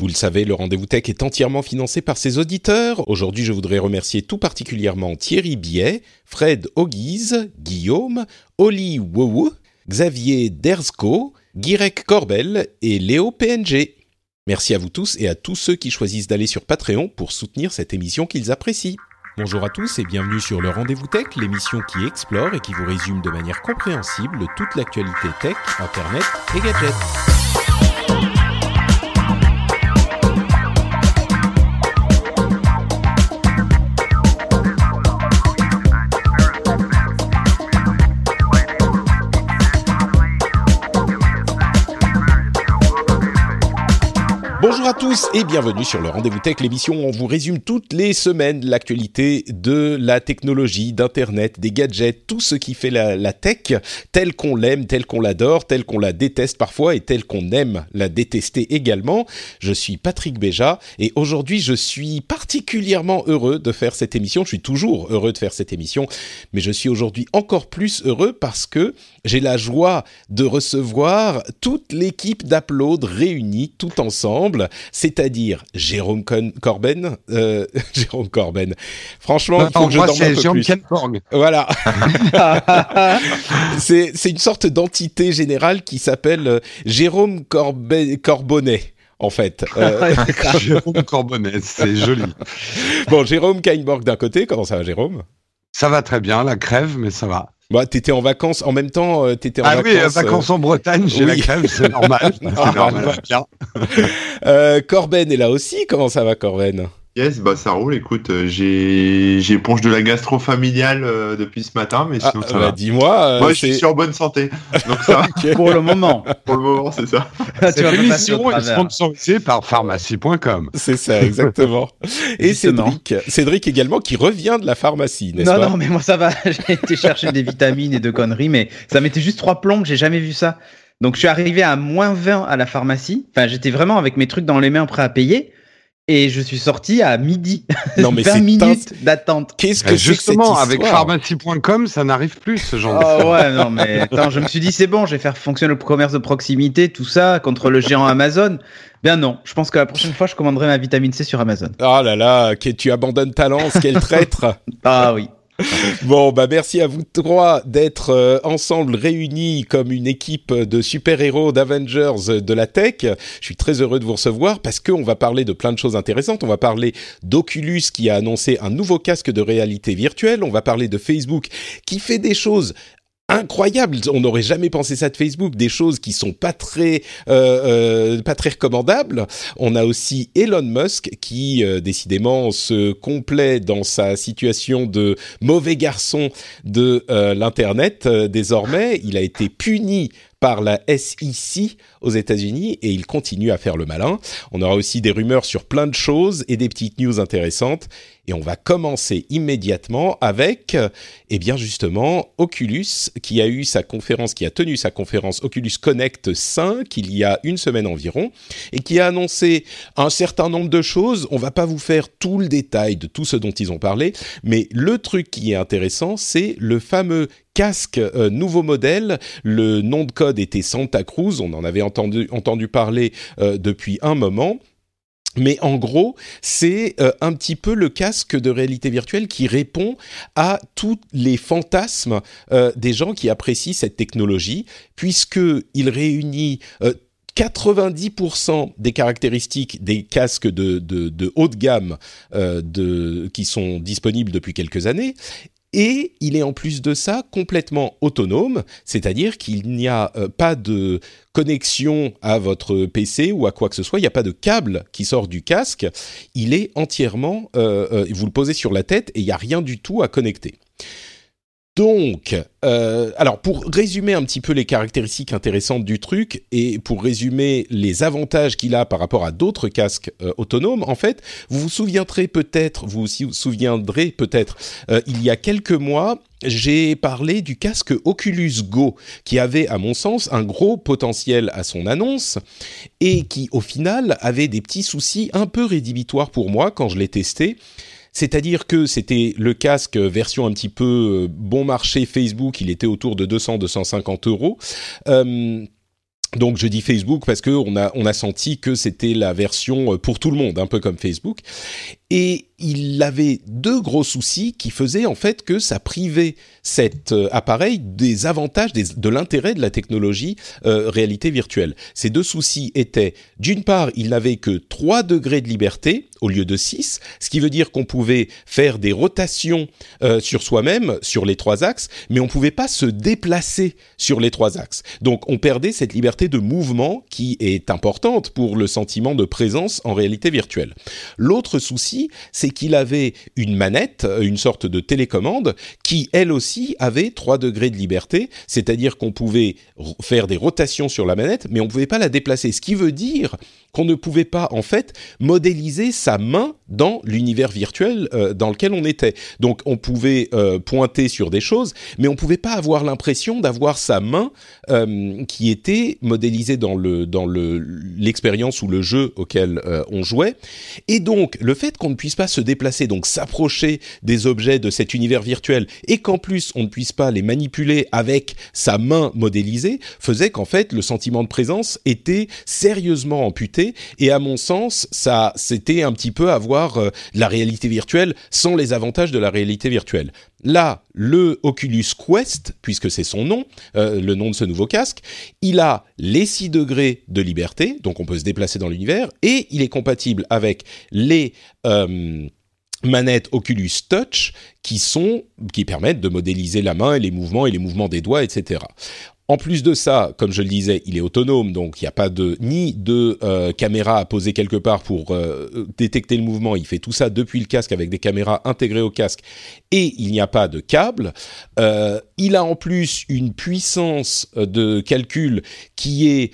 Vous le savez, le rendez-vous tech est entièrement financé par ses auditeurs. Aujourd'hui, je voudrais remercier tout particulièrement Thierry Biet, Fred Auguise, Guillaume, Oli Wou, Xavier Derzko, Guirec Corbel et Léo PNG. Merci à vous tous et à tous ceux qui choisissent d'aller sur Patreon pour soutenir cette émission qu'ils apprécient. Bonjour à tous et bienvenue sur le Rendez-vous Tech, l'émission qui explore et qui vous résume de manière compréhensible toute l'actualité tech, internet et gadgets. Bonjour à tous et bienvenue sur le Rendez-vous Tech, l'émission où on vous résume toutes les semaines l'actualité de la technologie, d'Internet, des gadgets, tout ce qui fait la, la tech, tel qu'on l'aime, tel qu'on l'adore, tel qu'on la déteste parfois et tel qu'on aime la détester également. Je suis Patrick Béja et aujourd'hui je suis particulièrement heureux de faire cette émission. Je suis toujours heureux de faire cette émission, mais je suis aujourd'hui encore plus heureux parce que j'ai la joie de recevoir toute l'équipe d'Upload réunie tout ensemble, c'est-à-dire Jérôme Con- Corben, euh, Jérôme Corben. Franchement, il faut Non, que je dorme un peu Jérôme plus. Kenborg. Voilà. c'est une sorte d'entité générale qui s'appelle euh, Jérôme Corbe- Corbonnet. En fait, Euh, Jérôme Corbonnet, c'est joli. bon, Jérôme Kainborg d'un côté, comment ça va, Jérôme? Ça va très bien, la crève, mais ça va. Bah, t'étais en vacances en même temps. euh, T'étais en Ah oui, euh, vacances. vacances en Bretagne, j'ai oui. la crève, c'est normal. Ah, bah, bien. euh, euh, Corben est là aussi. Comment ça va, Corben? Yes, bah ça roule. Écoute, euh, j'ai j'ai éponge de la gastro familiale euh, depuis ce matin, mais Ah, sinon ça bah, va. Dis-moi. euh, Moi, je suis sur bonne santé, donc ça va. Pour le moment. Pour le moment, c'est ça. tu Cette émission est sponsorisée par pharmacie.com. C'est ça, exactement. Et Justement. Cédric, Cédric également qui revient de la pharmacie, n'est-ce Non, pas? non, mais moi ça va. J'ai été chercher des vitamines et de conneries, mais ça m'était juste trois plombes, j'ai jamais vu ça. Donc je suis arrivé à moins 20 à la pharmacie. Enfin, j'étais vraiment avec mes trucs dans les mains prêts à payer. Et je suis sorti à midi. Non, mais 20 c'est minutes d'attente. Qu'est-ce que Justement, avec pharmacie.com, ça n'arrive plus, ce genre de Oh ouais, non, mais attends, je me suis dit, c'est bon, je vais faire fonctionner le commerce de proximité, tout ça, contre le géant Amazon. Bien non, je pense que la prochaine fois, je commanderai ma vitamine C sur Amazon. Oh là là, que tu abandonnes ta lance, quel traître Ah oui. Bon, bah merci à vous trois d'être euh, ensemble réunis comme une équipe de super-héros d'Avengers euh, de la tech. Je suis très heureux de vous recevoir parce qu'on va parler de plein de choses intéressantes. On va parler d'Oculus qui a annoncé un nouveau casque de réalité virtuelle. On va parler de Facebook qui fait des choses incroyables. On n'aurait jamais pensé ça de Facebook, des choses qui sont pas très euh, euh, pas très recommandables. On a aussi Elon Musk qui euh, décidément se complaît dans sa situation de mauvais garçon de euh, l'internet euh, désormais. Il a été puni par la SEC aux États-Unis et il continue à faire le malin. On aura aussi des rumeurs sur plein de choses et des petites news intéressantes. Et on va commencer immédiatement avec, euh, eh bien justement, Oculus qui a eu sa conférence, qui a tenu sa conférence Oculus Connect 5 il y a une semaine environ et qui a annoncé un certain nombre de choses. On va pas vous faire tout le détail de tout ce dont ils ont parlé, mais le truc qui est intéressant, c'est le fameux casque euh, nouveau modèle. Le nom de code était Santa Cruz. On en avait entendu, entendu parler euh, depuis un moment. Mais en gros, c'est euh, un petit peu le casque de réalité virtuelle qui répond à tous les fantasmes euh, des gens qui apprécient cette technologie, puisqu'il réunit euh, 90% des caractéristiques des casques de, haut de gamme euh, qui sont disponibles depuis quelques années. Et il est en plus de ça complètement autonome, c'est-à-dire qu'il n'y a euh, pas de connexion à votre PC ou à quoi que ce soit, il n'y a pas de câble qui sort du casque, il est entièrement, euh, euh, vous le posez sur la tête et il n'y a rien du tout à connecter. Donc, euh, alors pour résumer un petit peu les caractéristiques intéressantes du truc et pour résumer les avantages qu'il a par rapport à d'autres casques euh, autonomes, en fait, vous vous souviendrez peut-être, vous vous souviendrez peut-être, euh, il y a quelques mois, j'ai parlé du casque Oculus Go, qui avait, à mon sens, un gros potentiel à son annonce et qui, au final, avait des petits soucis un peu rédhibitoires pour moi quand je l'ai testé. C'est-à-dire que c'était le casque version un petit peu euh, bon marché Facebook, il était autour de 200-250 euros. Euh, donc je dis Facebook parce que on a on a senti que c'était la version pour tout le monde, un peu comme Facebook. Et il avait deux gros soucis qui faisaient en fait que ça privait cet euh, appareil des avantages, de l'intérêt de la technologie euh, réalité virtuelle. Ces deux soucis étaient, d'une part, il n'avait que 3 degrés de liberté au lieu de 6, ce qui veut dire qu'on pouvait faire des rotations euh, sur soi-même, sur les trois axes, mais on ne pouvait pas se déplacer sur les trois axes. Donc on perdait cette liberté de mouvement qui est importante pour le sentiment de présence en réalité virtuelle. L'autre souci, c'est qu'il avait une manette, une sorte de télécommande, qui elle aussi avait 3 degrés de liberté, c'est-à-dire qu'on pouvait faire des rotations sur la manette, mais on ne pouvait pas la déplacer. Ce qui veut dire qu'on ne pouvait pas en fait modéliser sa main dans l'univers virtuel euh, dans lequel on était. Donc on pouvait euh, pointer sur des choses, mais on pouvait pas avoir l'impression d'avoir sa main euh, qui était modélisée dans le dans le l'expérience ou le jeu auquel on jouait. Et donc le fait qu'on ne puisse pas se déplacer, donc s'approcher des objets de cet univers virtuel, et qu'en plus on ne puisse pas les manipuler avec sa main modélisée, faisait qu'en fait le sentiment de présence était sérieusement amputé et à mon sens, ça, c'était un petit peu avoir euh, la réalité virtuelle sans les avantages de la réalité virtuelle. Là, le Oculus Quest, puisque c'est son nom, euh, le nom de ce nouveau casque, il a les 6 degrés de liberté, donc on peut se déplacer dans l'univers, et il est compatible avec les euh, manettes Oculus Touch qui sont qui permettent de modéliser la main et les mouvements et les mouvements des doigts, etc. En plus de ça, comme je le disais, il est autonome, donc il n'y a pas de ni de euh, caméra à poser quelque part pour euh, détecter le mouvement. Il fait tout ça depuis le casque avec des caméras intégrées au casque et il n'y a pas de câble. Euh, il a en plus une puissance de calcul qui est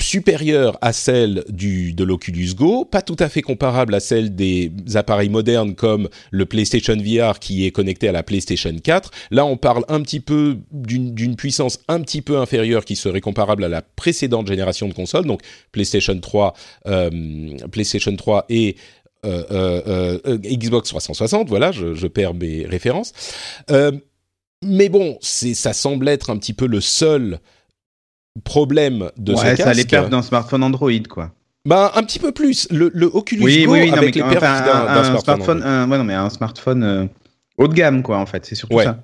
supérieure à celle du, de l'Oculus Go, pas tout à fait comparable à celle des appareils modernes comme le PlayStation VR qui est connecté à la PlayStation 4. Là, on parle un petit peu d'une puissance un petit peu inférieure qui serait comparable à la précédente génération de consoles, donc PlayStation 3, euh, PlayStation 3 et euh, euh, Xbox 360. Voilà, je, je, perds mes références. Mais bon, ça semble être un petit peu le seul problème de ouais, ce casque. ça allait perdre d'un smartphone Android, quoi. Bah un petit peu plus. Le, le Oculus oui, Go oui, oui, non, avec mais, les perfs enfin, d'un un, d'un un smartphone. smartphone, un- ouais, non, mais un smartphone euh, haut de gamme, quoi, en fait. C'est surtout Ouais. ça.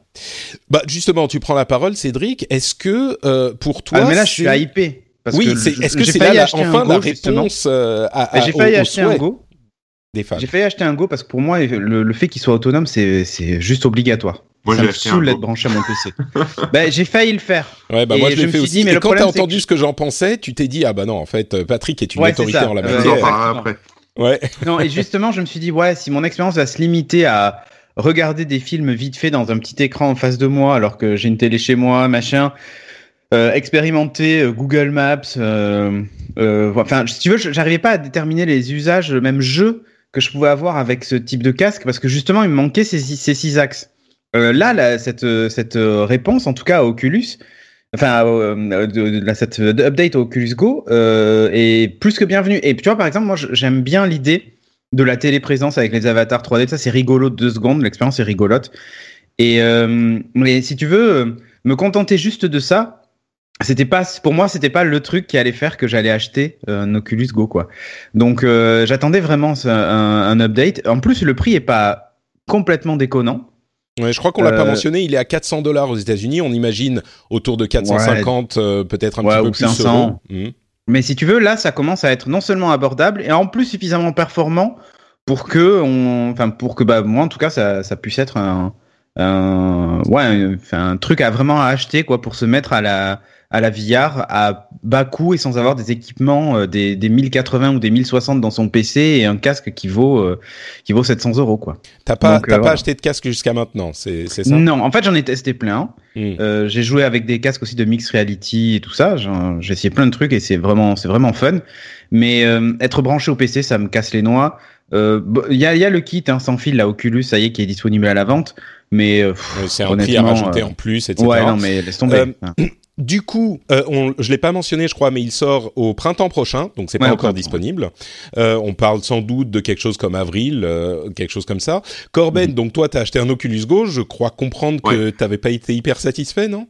Bah justement, tu prends la parole, Cédric. Est-ce que euh, pour toi, Ah, mais là, je suis hypé. Parce oui, est-ce que c'est la- enfin la Go, justement. réponse euh, à, à- J'ai failli au- au acheter un Go. J'ai failli acheter un Go parce que pour moi, le, le fait qu'il soit autonome, c'est juste obligatoire. Moi, ça j'ai me saoule d'être branché à mon PC. ben, j'ai failli le faire. Ouais, bah Et moi je je l'ai me fait suis aussi. dit, mais Et le quand t'as entendu que- ce que j'en pensais, tu t'es dit ah bah non, en fait, euh, Patrick est une Ouais, autorité ça. en la Euh, matière. après. Ouais. Non, et justement, je me suis dit, ouais, si mon expérience va se limiter à regarder des films vite fait dans un petit écran en face de moi, alors que j'ai une télé chez moi, machin, euh, expérimenter euh, Google Maps, euh, euh, enfin, si tu veux, je- j'arrivais pas à déterminer les usages, même jeux, que je pouvais avoir avec ce type de casque, parce que justement, il me manquait ces six axes. Euh, là, cette, euh, euh, réponse, en tout cas à Oculus, enfin, de, cette update au Oculus Go, est plus que bienvenue. Et tu vois, par exemple, moi, j'aime bien l'idée de la téléprésence avec les avatars 3D. Ça, c'est rigolo de deux secondes. L'expérience est rigolote. Et si tu veux me contenter juste de ça, c'était pas pour moi, c'était pas le truc qui allait faire que j'allais acheter un Oculus Go quoi. Donc j'attendais vraiment un update. En plus, le prix est pas complètement déconnant. Ouais, je crois qu'on l'a pas Euh, mentionné. Il est à 400 dollars aux États-Unis. On imagine autour de 450, euh, peut-être un Ouais, petit peu ou plus 500. euros. Mhm. Mais si tu veux, là, ça commence à être non seulement abordable et en plus suffisamment performant pour que, on, enfin, pour que, bah, moi, en tout cas, ça, ça puisse être un, un, ouais, un, truc à vraiment acheter, quoi, pour se mettre à la, à la VR à bas coût et sans avoir des équipements euh, des, des 1080 ou des 1060 dans son PC et un casque qui vaut euh, qui vaut 700 euros quoi. T'as pas, Donc, t'as euh, pas voilà. acheté de casque jusqu'à maintenant, c'est c'est ça? Non, en fait j'en ai testé plein. Hmm. Euh, j'ai joué avec des casques aussi de mixed reality et tout ça. J'ai essayé plein de trucs et c'est vraiment, c'est vraiment fun. Mais euh, être branché au PC, ça me casse les noix. Euh, Il y, a, il y a le kit hein, sans fil, la Oculus, ça y est, qui est disponible à la vente. Mais euh, C'est un prix à rajouter euh, en plus, etc. Ouais, non, mais laisse tomber. Euh. Du coup, euh, on, je l'ai pas mentionné, je crois, mais il sort au printemps prochain, donc c'est pas Ouais, au encore disponible. Euh, on parle sans doute de quelque chose comme avril, euh, quelque chose comme ça. Corben, Mhm. donc toi, t'as acheté un Oculus Go. Je crois comprendre que t'avais pas été hyper satisfait, non?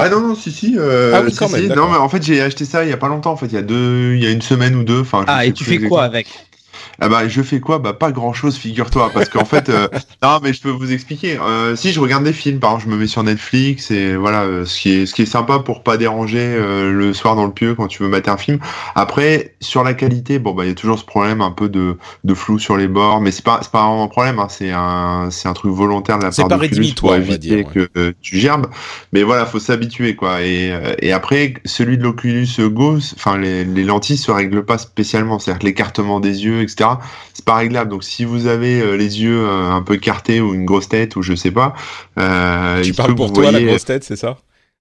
Ah non, non, si, si. euh, Ah oui, si, quand si. même, Non, mais en fait, j'ai acheté ça il y a pas longtemps. En fait, il y a deux, il y a une semaine ou deux. Enfin, Ah, et tu fais quoi exactement. avec? Ah bah, je fais quoi? Bah, pas grand chose, figure-toi. Parce qu'en fait, euh, non, mais je peux vous expliquer. Euh, si je regarde des films, par exemple, je me mets sur Netflix et voilà, euh, ce qui est, ce qui est sympa pour pas déranger euh, le soir dans le pieu quand tu veux mater un film. Après, sur la qualité, bon, bah, il y a toujours ce problème un peu de, de flou sur les bords, mais c'est pas, c'est pas vraiment un problème, hein, c'est un, c'est un truc volontaire de la part d'Oculus rédhibitoire, pour éviter dire, que euh, tu gerbes. Mais voilà, faut s'habituer, quoi. Et, et après, celui de l'Oculus Go, enfin, les, les lentilles se règlent pas spécialement. C'est-à-dire que l'écartement des yeux, etc., c'est pas réglable. Donc, si vous avez euh, les yeux euh, un peu écartés ou une grosse tête ou je sais pas, euh, Tu il se parles peut que pour toi, la grosse tête, c'est ça?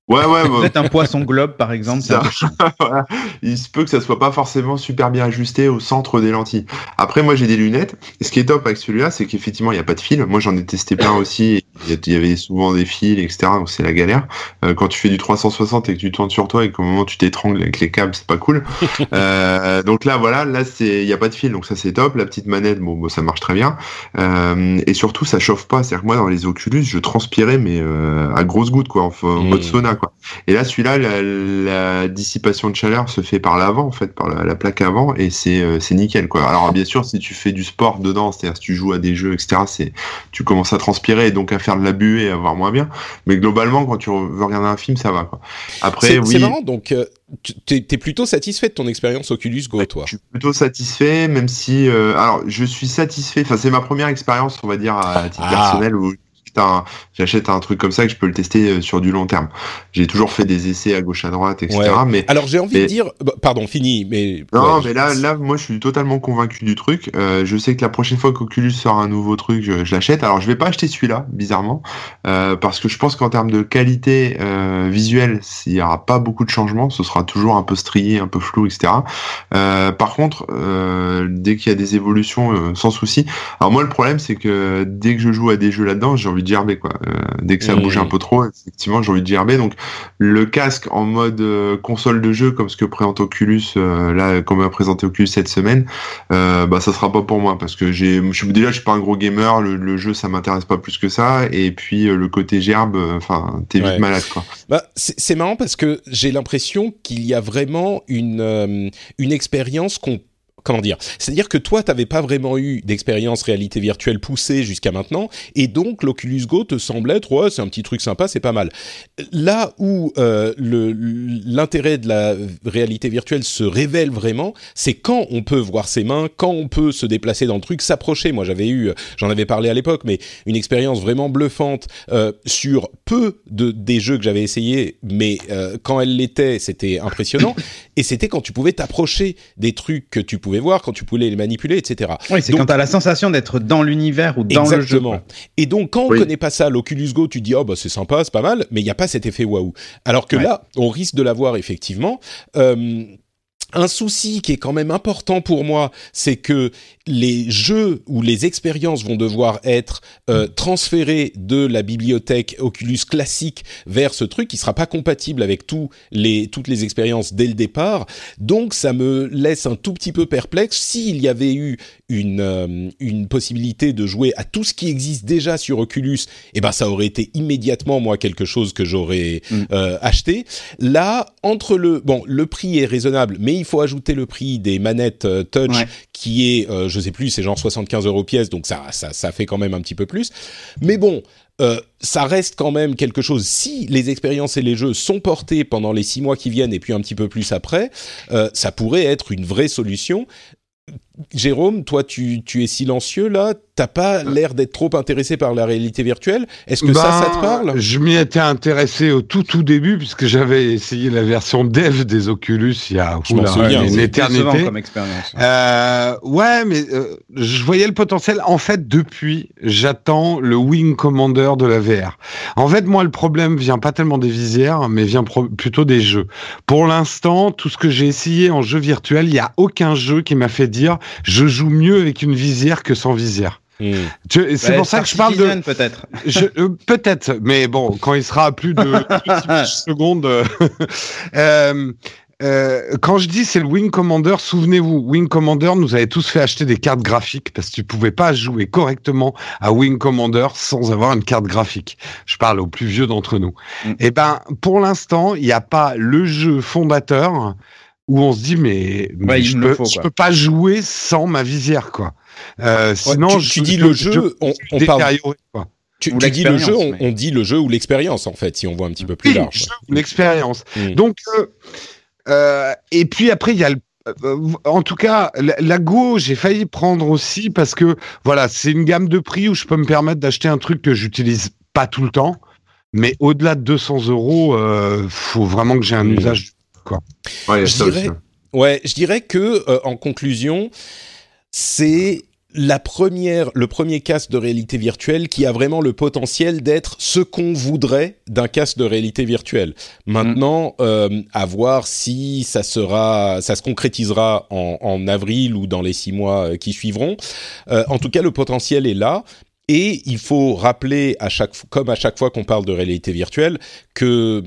Ouais, ouais, bah, Peut-être un poisson globe, par exemple. Ça. voilà. il se peut que ça soit pas forcément super bien ajusté au centre des lentilles. Après, moi, j'ai des lunettes. Et ce qui est top avec celui-là, c'est qu'effectivement, il n'y a pas de fil. Moi, j'en ai testé plein aussi. Il y y avait souvent des fils, etc. Donc, c'est la galère. Euh, quand tu fais du 360 et que tu tournes sur toi et qu'au moment tu t'étrangles avec les câbles, c'est pas cool. Euh, donc là, voilà, là, c'est, il n'y a pas de fil. Donc, ça, c'est top. La petite manette, bon, bon, ça marche très bien. Euh, et surtout, ça chauffe pas. C'est-à-dire que moi, dans les Oculus, je transpirais, mais euh, à grosses gouttes, quoi, en, en mode sauna, quoi. Et là, celui-là, la, la dissipation de chaleur se fait par l'avant, en fait, par la, la plaque avant, et c'est euh, c'est nickel, quoi. Alors, bien sûr, si tu fais du sport dedans, c'est-à-dire si tu joues à des jeux, etc., c'est tu commences à transpirer et donc à faire de la buée et à voir moins bien. Mais globalement, quand tu veux regarder un film, ça va, quoi. Après, C'est oui. c'est marrant, donc euh, t'es t'es plutôt satisfait de ton expérience Oculus Go, toi? Je suis plutôt satisfait, même si, euh, alors, je suis satisfait. Enfin, c'est ma première expérience, on va dire, à titre Ah. personnel où j'achète un- j'achète un truc comme ça que je peux le tester euh, sur du long terme. J'ai toujours fait des essais à gauche à droite, etc. Ouais. Mais Alors j'ai envie de dire, bah, pardon, fini, mais non, ouais, mais là, là, moi, je suis totalement convaincu du truc. Euh, je sais que la prochaine fois qu'Oculus sort un nouveau truc, je, je l'achète. Alors, je vais pas acheter celui-là, bizarrement, euh, parce que je pense qu'en termes de qualité euh, visuelle, il y aura pas beaucoup de changements. Ce sera toujours un peu strié, un peu flou, etc. Par contre, dès qu'il y a des évolutions, sans souci. Alors moi, le problème, c'est que dès que je joue à des jeux là-dedans, j'ai envie de gerber, quoi. Euh, dès que ça Mmh. bouge un peu trop, effectivement, j'ai envie de gerber. Donc, le casque en mode euh, console de jeu, comme ce que présente Oculus, euh, là, comme a présenté Oculus cette semaine, bah, ça sera pas pour moi, parce que j'ai, je déjà, je suis pas un gros gamer. Le, le jeu, ça m'intéresse pas plus que ça. Et puis, le côté gerbe, enfin, t'es vite Ouais. malade, quoi. Bah, c'est marrant parce que j'ai l'impression qu'il y a vraiment une, une expérience qu'on comment dire C'est-à-dire que toi, t'avais pas vraiment eu d'expérience réalité virtuelle poussée jusqu'à maintenant, et donc l'Oculus Go te semble être, ouais, c'est un petit truc sympa, c'est pas mal. Là où euh, l'intérêt de la réalité virtuelle se révèle vraiment, c'est quand on peut voir ses mains, quand on peut se déplacer dans le truc, s'approcher. Moi, j'avais eu, j'en avais parlé à l'époque, mais une expérience vraiment bluffante euh, sur peu de des jeux que j'avais essayé, mais euh, quand elle l'était, c'était impressionnant. et c'était quand tu pouvais t'approcher des trucs que tu pouvais voir, quand tu pouvais les manipuler, etc. Oui, c'est quand t'as la sensation d'être dans l'univers ou dans le jeu. Exactement. Et donc, quand on Oui. connaît pas ça, l'Oculus Go, tu dis, oh, bah, c'est sympa, c'est pas mal, mais il n'y a pas cet effet waouh. Alors que Ouais. là, on risque de l'avoir effectivement. Euh, un souci qui est quand même important pour moi, c'est que les jeux ou les expériences vont devoir être euh, transférés de la bibliothèque Oculus classique vers ce truc qui sera pas compatible avec tous les, toutes les expériences dès le départ. Donc ça me laisse un tout petit peu perplexe. S'il y avait eu une, euh, une possibilité de jouer à tout ce qui existe déjà sur Oculus, eh ben ça aurait été immédiatement moi quelque chose que j'aurais Mm. euh, acheté. Là, entre le bon, le prix est raisonnable, mais il faut ajouter le prix des manettes euh, touch Ouais. qui est, je sais plus, c'est genre 75 euros pièce, donc ça, ça, ça fait quand même un petit peu plus. Mais bon, euh, ça reste quand même quelque chose. Si les expériences et les jeux sont portés pendant les six mois qui viennent et puis un petit peu plus après, euh, ça pourrait être une vraie solution. Jérôme, toi, tu, tu es silencieux là. t'as pas l'air d'être trop intéressé par la réalité virtuelle. Est-ce que ça, ça te Ben, parle? Je m'y étais intéressé au tout tout début puisque j'avais essayé la version dev des Oculus il y a Je oula, souviens, une éternité. Décevant comme expérience. Euh, ouais, mais euh, je voyais le potentiel. En fait, depuis, j'attends le Wing Commander de la VR. En fait, moi, le problème vient pas tellement des visières, mais vient plutôt des jeux. Pour l'instant, tout ce que j'ai essayé en jeu virtuel, il y a aucun jeu qui m'a fait dire je joue mieux avec une visière que sans visière. Hmm. C'est Ouais, pour ça que je parle de. Peut-être. Euh, peut-être, mais bon, quand il sera à plus de 6 secondes. euh, euh, quand je dis c'est le Wing Commander, souvenez-vous, Wing Commander nous avait tous fait acheter des cartes graphiques parce que tu pouvais pas jouer correctement à Wing Commander sans avoir une carte graphique. Je parle aux plus vieux d'entre nous. Mm. Et ben, pour l'instant, il n'y a pas le jeu fondateur où on se dit mais, mais Ouais, il je, peux, faut, je quoi. peux pas jouer sans ma visière quoi. Euh, Ouais, sinon, tu, je- tu dis je- le je- jeu, on, je- on parle. quoi. Tu, dis le jeu, on, l'expérience, mais- on dit le jeu ou l'expérience en fait, si on voit un petit peu plus Oui, large. jeu ou l'expérience. Mm. Donc, euh, euh, et puis après, il y a le. euh, en tout cas, la, la Go, j'ai failli prendre aussi parce que voilà, c'est une gamme de prix où je peux me permettre d'acheter un truc que j'utilise pas tout le temps, mais au-delà de 200 euros, euh, faut vraiment que j'ai un Mm. Ouais, Je dirais- aussi. Ouais, je dirais que euh, en conclusion, c'est la première, le premier casque de réalité virtuelle qui a vraiment le potentiel d'être ce qu'on voudrait d'un casque de réalité virtuelle. Maintenant, euh, à voir si ça sera, ça se concrétisera en, en avril ou dans les six mois euh, qui suivront. Euh, en tout cas, le potentiel est là. Et il faut rappeler à chaque, comme à chaque fois qu'on parle de réalité virtuelle, que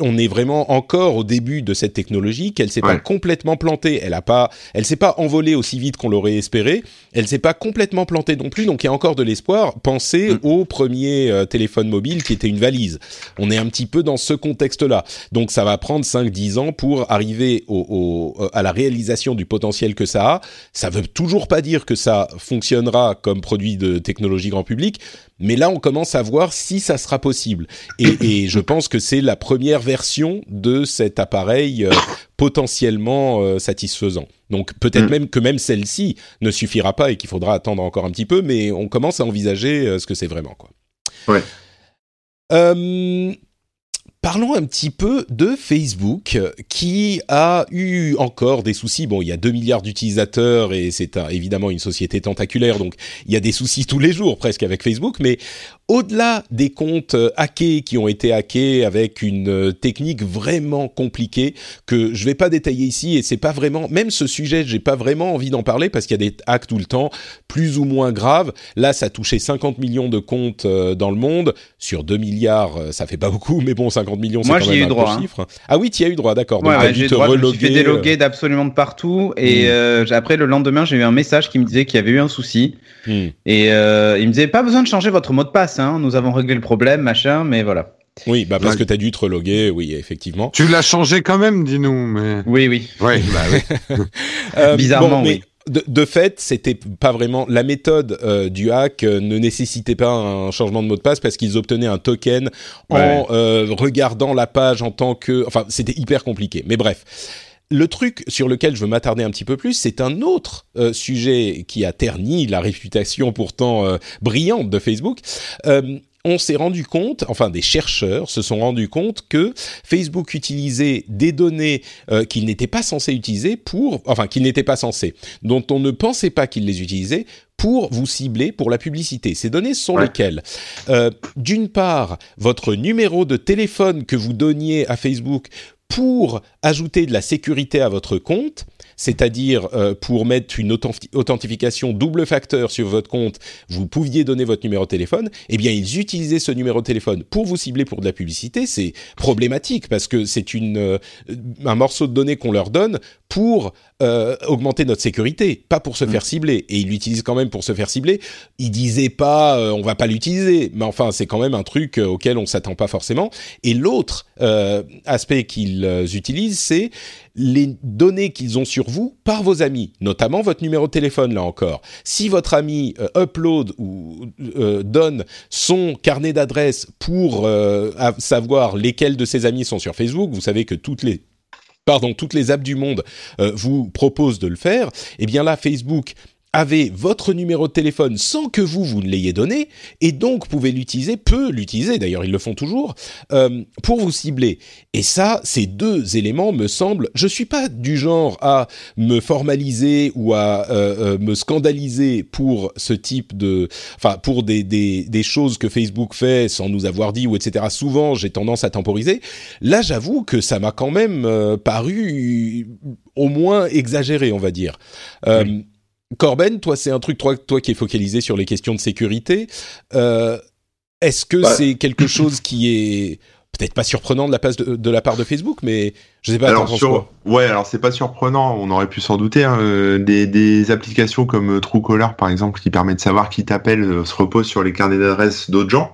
on est vraiment encore au début de cette technologie, qu'elle s'est pas complètement plantée, elle a pas, elle s'est pas envolée aussi vite qu'on l'aurait espéré, elle s'est pas complètement plantée non plus, donc il y a encore de l'espoir. Pensez Mm. au premier euh, téléphone mobile qui était une valise. On est un petit peu dans ce contexte-là, donc ça va prendre 5-10 ans pour arriver au, au- à la réalisation du potentiel que ça a. Ça veut toujours pas dire que ça fonctionnera comme produit de technologie grand public, mais là on commence à voir si ça sera possible. Et, et je pense que c'est la première version de cet appareil euh, potentiellement euh, satisfaisant. Donc peut-être Mm. même que même celle-ci ne suffira pas et qu'il faudra attendre encore un petit peu, mais on commence à envisager euh, ce que c'est vraiment quoi. Ouais. Euh, Parlons un petit peu de Facebook, euh, qui a eu encore des soucis. Bon, il y a 2 milliards d'utilisateurs et c'est évidemment une société tentaculaire, donc il y a des soucis tous les jours presque avec Facebook. Mais au-delà des comptes euh, hackés qui ont été hackés avec une euh, technique vraiment compliquée que je vais pas détailler ici et c'est pas vraiment même ce sujet j'ai pas vraiment envie d'en parler parce qu'il y a des hacks tout le temps plus ou moins graves là ça a touché 50 millions de comptes euh, dans le monde sur 2 milliards ça fait pas beaucoup mais bon 50 millions c'est quand même eu un droit, hein. chiffre ah oui tu y as eu droit d'accord Ouais, j'ai te droit, je me suis fait déloguer d'absolument de partout. Et Mm. euh, après, le lendemain, j'ai eu un message qui me disait qu'il y avait eu un souci. hmm. Et euh, il me disait, pas besoin de changer votre mot de passe, hein. nous avons réglé le problème, machin, mais voilà. oui bah parce Ouais. que t'as dû te reloguer oui effectivement Tu l'as changé quand même, dis-nous. Mais Oui, oui. ouais, bah oui. Euh, Bizarrement, mais oui. De, de fait, c'était pas vraiment la méthode euh, du hack euh, ne nécessitait pas un changement de mot de passe parce qu'ils obtenaient un token en euh, regardant la page en tant que, enfin, c'était hyper compliqué. Mais bref. Le truc sur lequel je veux m'attarder un petit peu plus, c'est un autre euh, sujet qui a terni la réputation pourtant euh, brillante de Facebook. Euh, on s'est rendu compte, enfin des chercheurs se sont rendus compte que Facebook utilisait des données euh, qu'il n'était pas censé utiliser pour, enfin qu'il n'était pas censé, dont on ne pensait pas qu'il les utilisait pour vous cibler pour la publicité. Ces données sont Ouais. lesquelles? Euh, D'une part, votre numéro de téléphone que vous donniez à Facebook pour ajouter de la sécurité à votre compte, c'est-à-dire euh, pour mettre une authenti- authentification double facteur sur votre compte, vous pouviez donner votre numéro de téléphone, eh bien ils utilisaient ce numéro de téléphone pour vous cibler pour de la publicité. C'est problématique parce que c'est euh, un morceau de données qu'on leur donne pour euh, augmenter notre sécurité, pas pour se faire cibler. Et ils l'utilisent quand même pour se faire cibler. Ils disaient pas, euh, on va pas l'utiliser, mais enfin c'est quand même un truc euh, auquel on s'attend pas forcément. Et l'autre euh, aspect qu'ils utilisent, c'est les données qu'ils ont sur vous par vos amis, notamment votre numéro de téléphone là encore. Si votre ami upload ou donne son carnet d'adresses pour savoir lesquels de ses amis sont sur Facebook, vous savez que toutes les pardon, toutes les apps du monde euh, vous proposent de le faire, eh bien là, Facebook avait votre numéro de téléphone sans que vous, vous ne l'ayez donné, et donc pouvait l'utiliser, peut l'utiliser, d'ailleurs ils le font toujours, euh, pour vous cibler. Et ça, ces deux éléments me semblent, je suis pas du genre à me formaliser ou à euh, euh, me scandaliser pour ce type de, enfin pour des, des, des choses que Facebook fait sans nous avoir dit ou etc. Souvent, j'ai tendance à temporiser. Là, j'avoue que ça m'a quand même paru au moins exagéré, on va dire. Corben, toi, c'est un truc, toi, toi qui es focalisé sur les questions de sécurité. Euh, Est-ce que bah. c'est quelque chose qui est peut-être pas surprenant de la, de, la part de Facebook, mais je sais pas. Alors sur, ouais, alors c'est pas surprenant, on aurait pu s'en douter. Hein, euh, des, des, applications comme Truecaller par exemple, qui permet de savoir qui t'appelle, euh, se repose sur les carnets d'adresses d'autres gens.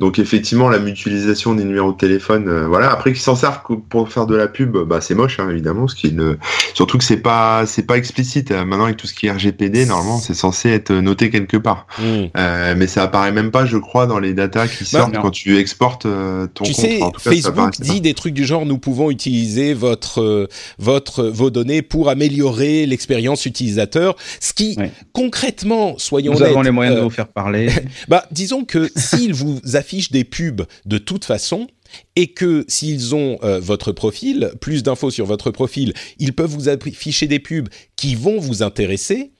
Donc effectivement, la mutualisation des numéros de téléphone, euh, voilà. Après qu'ils s'en servent pour faire de la pub, bah c'est moche hein, évidemment, ce qui ne... surtout que c'est pas c'est pas explicite. Maintenant avec tout ce qui est RGPD, normalement c'est censé être noté quelque part, Mmh. euh, mais ça apparaît même pas, je crois, dans les datas qui Bah, sortent non. quand tu exportes euh, ton Tu compte. sais, En tout cas, ça Facebook dit des trucs du genre nous pouvons utiliser votre euh, votre vos données pour améliorer l'expérience utilisateur, ce qui concrètement, soyons Nous avons honnêtes, les moyens euh, de vous faire parler. Bah, disons que s'ils vous affichent des pubs de toute façon et que s'ils ont euh, votre profil, plus d'infos sur votre profil, ils peuvent vous afficher des pubs qui vont vous intéresser.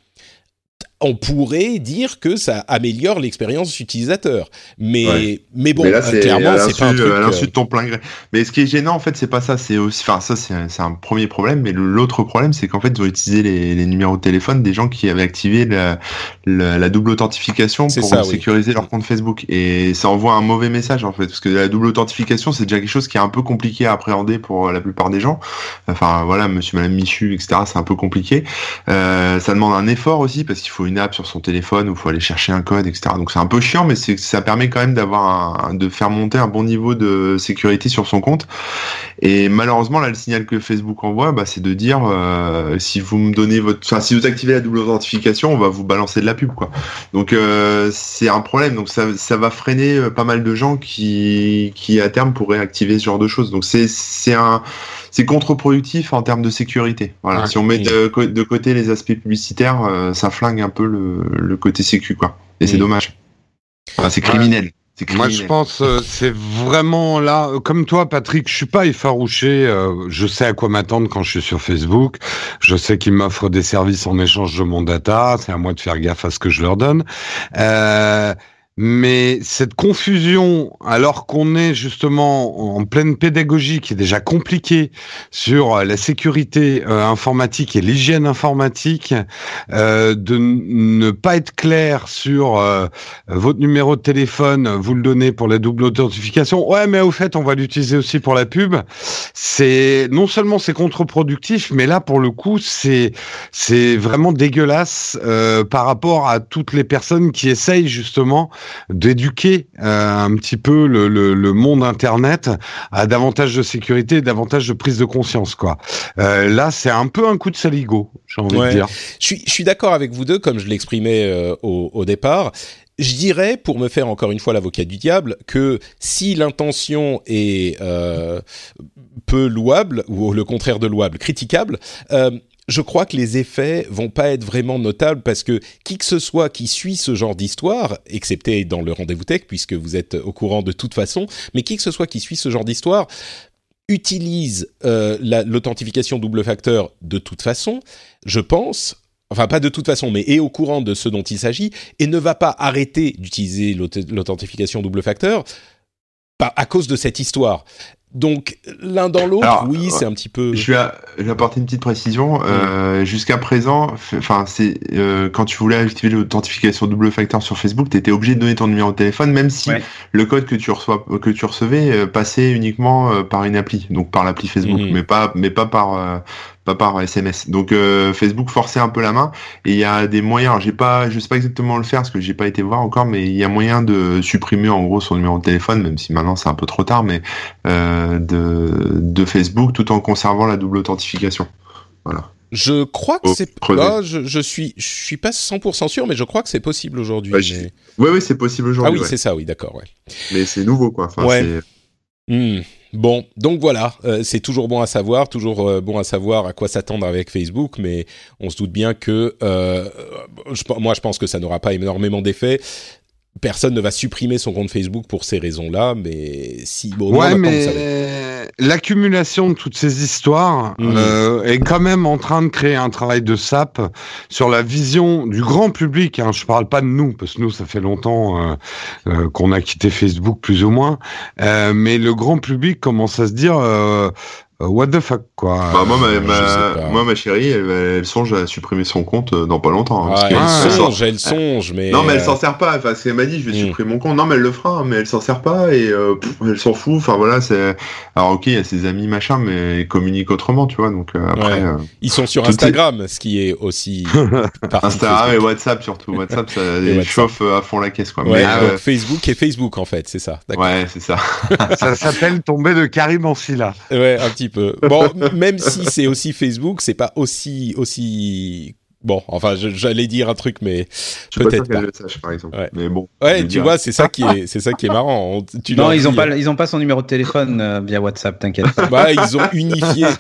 On pourrait dire que ça améliore l'expérience utilisateur, mais Ouais. mais bon, mais là, euh, clairement, à c'est pas un l'insu- truc. à euh, l'insu de ton plein gré. Mais ce qui est gênant, en fait, c'est pas ça. C'est aussi, enfin, ça, c'est un, premier problème. Mais l'autre problème, c'est qu'en fait, ils ont utilisé les, les numéros de téléphone des gens qui avaient activé la, la, la double authentification pour ça, oui. sécuriser leur compte Facebook. Et ça envoie un mauvais message, en fait, parce que la double authentification, c'est déjà quelque chose qui est un peu compliqué à appréhender pour la plupart des gens. Enfin, voilà, Monsieur, Madame Michu, etc. C'est un peu compliqué. Euh, ça demande un effort aussi parce qu'il faut une app sur son téléphone ou il faut aller chercher un code, etc. Donc c'est un peu chiant, mais ça permet quand même d'avoir un, de faire monter un bon niveau de sécurité sur son compte. Et malheureusement, là, le signal que Facebook envoie, bah, c'est de dire euh, si vous me donnez votre, enfin, si vous activez la double authentification, on va vous balancer de la pub, quoi. Donc euh, c'est un problème. Donc ça, ça va freiner euh, pas mal de gens qui, qui à terme pourraient activer ce genre de choses. Donc c'est, c'est un, c'est contre-productif en termes de sécurité. Voilà. Si on met de, co- de côté les aspects publicitaires, euh, ça flingue un peu le, le côté sécu, quoi. Et c'est Mm. dommage. Enfin, c'est criminel. C'est Moi, je pense euh, c'est vraiment là, euh, comme toi, Patrick. Je suis pas effarouché. euh, je sais à quoi m'attendre quand je suis sur Facebook. Je sais qu'ils m'offrent des services en échange de mon data. C'est à moi de faire gaffe à ce que je leur donne. Mais cette confusion, alors qu'on est justement en pleine pédagogie qui est déjà compliquée sur euh, la sécurité euh, informatique et l'hygiène informatique, euh, de ne pas être clair sur euh, votre numéro de téléphone, vous le donnez pour la double authentification. Ouais, mais au fait, on va l'utiliser aussi pour la pub. C'est non seulement c'est contre-productif, mais là pour le coup, c'est c'est vraiment dégueulasse euh, par rapport à toutes les personnes qui essayent justement d'éduquer euh, un petit peu le, le, le monde Internet à davantage de sécurité, davantage de prise de conscience, quoi. Euh, là, c'est un peu un coup de saligo, j'ai envie Ouais. de dire. Je suis, je suis d'accord avec vous deux, comme je l'exprimais euh, au, au départ. Je dirais, pour me faire encore une fois l'avocat du diable, que si l'intention est euh, peu louable, ou le contraire de louable, critiquable, euh, je crois que les effets vont pas être vraiment notables parce que qui que ce soit qui suit ce genre d'histoire, excepté dans le rendez-vous tech, puisque vous êtes au courant de toute façon, mais qui que ce soit qui suit ce genre d'histoire, utilise euh, la- l'authentification double facteur de toute façon, je pense, enfin pas de toute façon, mais est au courant de ce dont il s'agit et ne va pas arrêter d'utiliser l'aut- l'authentification double facteur à cause de cette histoire. Donc l'un dans l'autre, oui, ouais. c'est un petit peu. Je vais, a- je vais apporter une petite précision. Euh, Jusqu'à présent, enfin, c'est euh, quand tu voulais activer l'authentification double facteur sur Facebook, tu étais obligé de donner ton numéro de téléphone, même si Ouais. le code que tu reçois, que tu recevais, euh, passait uniquement euh, par une appli, donc par l'appli Facebook, Mhm. mais pas, mais pas par, euh, pas par SMS. Donc euh, Facebook forçait un peu la main, et il y a des moyens. J'ai pas, je sais pas exactement le faire parce que j'ai pas été voir encore, mais il y a moyen de supprimer en gros son numéro de téléphone, même si maintenant c'est un peu trop tard, mais euh, de, de Facebook tout en conservant la double authentification. Voilà. Je crois que Oh, c'est. Ah, je, je suis, je suis pas 100% sûr, mais je crois que c'est possible aujourd'hui. Mais- Oui, oui, c'est possible Ah aujourd'hui. oui, ouais. c'est ça, oui, d'accord, ouais. Mais c'est nouveau, quoi. Enfin, Ouais. Hmm. Bon, donc voilà, euh, c'est toujours bon à savoir, toujours euh, bon à savoir à quoi s'attendre avec Facebook, mais on se doute bien que euh, moi je pense que ça n'aura pas énormément d'effet. Personne ne va supprimer son compte Facebook pour ces raisons-là, mais si bon, ouais, mais l'accumulation de toutes ces histoires mmh. euh, est quand même en train de créer un travail de sap sur la vision du grand public. Hein. Je parle pas de nous parce que nous ça fait longtemps euh, euh, qu'on a quitté Facebook plus ou moins, euh, mais le grand public commence à se dire euh, what the fuck quoi. Bah, moi, ma, ma moi, ma chérie, elle, elle, songe à supprimer son compte euh, dans pas longtemps. Hein, ah, elle, songe, elle songe, mais non, mais elle s'en sert pas. Enfin, elle m'a dit, je vais mm. supprimer mon compte. Non, mais elle le fera, hein, mais elle s'en sert pas et euh, pff, elle s'en fout. Enfin voilà, c'est. Alors ok, il y a ses amis machin, mais ils communiquent autrement, tu vois. Donc euh, après. Ouais. Ils sont sur Instagram, ce qui est aussi. Instagram et WhatsApp surtout. WhatsApp, ça WhatsApp. chauffe à fond la caisse, quoi. Ouais, mais, Facebook et Facebook en fait, c'est ça. Ouais, c'est ça. ça s'appelle tomber de Karim en là. Ouais, un petit peu. Bon, même si c'est aussi Facebook, c'est pas aussi aussi bon. Enfin, j'allais dire un truc, mais peut-être pas. pas. Le sache, par exemple. Ouais. Mais bon. Ouais, tu vois, c'est ça qui est, c'est ça qui est marrant. On, tu non, ils ont pas, ils ont pas son numéro de téléphone euh, via WhatsApp, t'inquiète. Bah, ils ont unifié.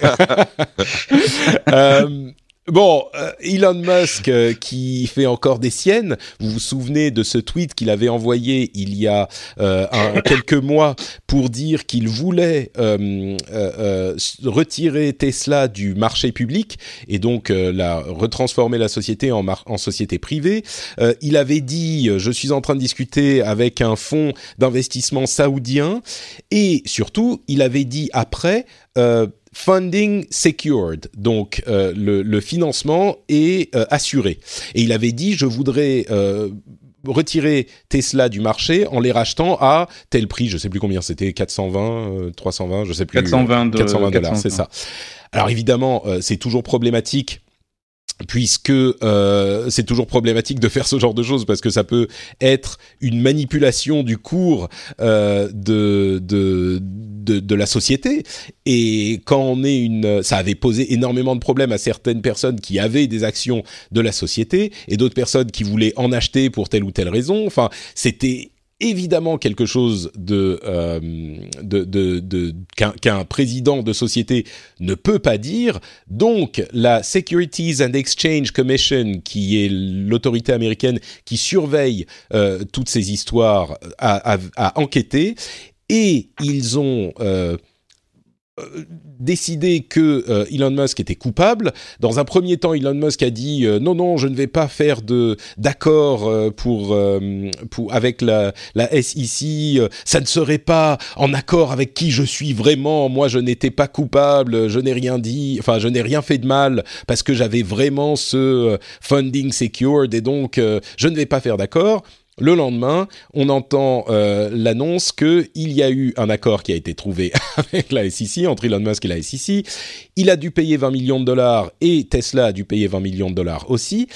euh, Bon, euh, Elon Musk euh, qui fait encore des siennes. Vous vous souvenez de ce tweet qu'il avait envoyé il y a euh, quelques mois pour dire qu'il voulait retirer Tesla du marché public et donc la retransformer la société en, en société privée. il avait dit je suis en train de discuter avec un fonds d'investissement saoudien et surtout il avait dit après funding secured, donc euh, le, le, financement est euh, assuré. Et il avait dit, je voudrais euh, retirer Tesla du marché en les rachetant à tel prix, je sais plus combien c'était, 420, 320, je sais plus. 420, 420 dollars, c'est ça. Alors évidemment, c'est toujours problématique puisque euh, c'est toujours problématique de faire ce genre de choses parce que ça peut être une manipulation du cours euh, de, de, de, de, la société. Et quand on est une... Ça avait posé énormément de problèmes à certaines personnes qui avaient des actions de la société et d'autres personnes qui voulaient en acheter pour telle ou telle raison. Enfin, c'était évidemment quelque chose de, euh, de, de, de qu'un président de société ne peut pas dire. Donc, la Securities and Exchange Commission, qui est l'autorité américaine qui surveille euh, toutes ces histoires, a, a, a, enquêté et ils ont euh, décidé que euh, Elon Musk était coupable. Dans un premier temps, Elon Musk a dit euh, non non, je ne vais pas faire de d'accord euh, pour, pour avec la la SEC, ça ne serait pas en accord avec qui je suis vraiment. Moi, je n'étais pas coupable, je n'ai rien dit, enfin, je n'ai rien fait de mal parce que j'avais vraiment ce funding secured et donc je ne vais pas faire d'accord. Le lendemain, on entend euh, l'annonce qu'il y a eu un accord qui a été trouvé avec la SEC, entre Elon Musk et la SEC. Il a dû payer 20 millions de dollars et Tesla a dû payer 20 millions de dollars aussi.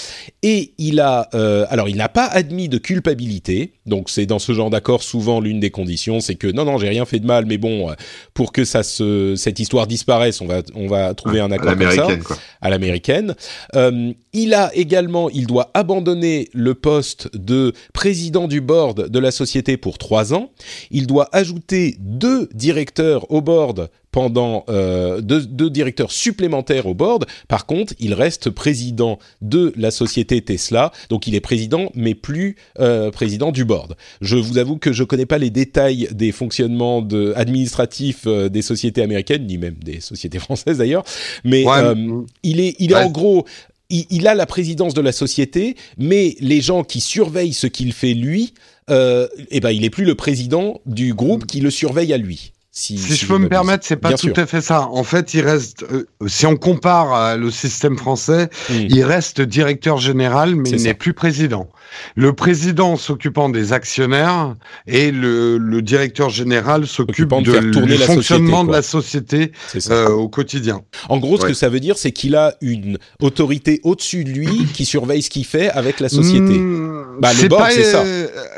Et il a, euh, alors il n'a pas admis de culpabilité. Donc c'est dans ce genre d'accord souvent l'une des conditions, c'est que non non j'ai rien fait de mal, mais bon pour que ça se, cette histoire disparaisse, on va on va trouver un accord comme ça quoi. à l'américaine. Euh, il a également, il doit abandonner le poste de président du board de la société pour trois ans. Il doit ajouter deux directeurs au board pendant euh, deux, deux, directeurs supplémentaires au board. Par contre, il reste président de la société Tesla, donc il est président, mais plus euh, président du board. Je vous avoue que je connais pas les détails des fonctionnements de, administratifs euh, des sociétés américaines, ni même des sociétés françaises d'ailleurs, mais ouais, euh, il est, il est ouais. en gros il, il, a la présidence de la société, mais les gens qui surveillent ce qu'il fait lui, euh, eh ben, il est plus le président du groupe qui le surveille à lui. Si, si, si, je peux me permettre, c'est pas tout sûr. à fait ça. En fait, il reste, euh, si on compare euh, le système français, mmh. il reste directeur général, mais il n'est plus président. Le président s'occupant des actionnaires et le, le directeur général s'occupe de, de du fonctionnement société, de la société euh, au quotidien. En gros, ce ouais. que ça veut dire, c'est qu'il a une autorité au-dessus de lui qui surveille ce qu'il fait avec la société. Mmh, bah, le board, c'est ça.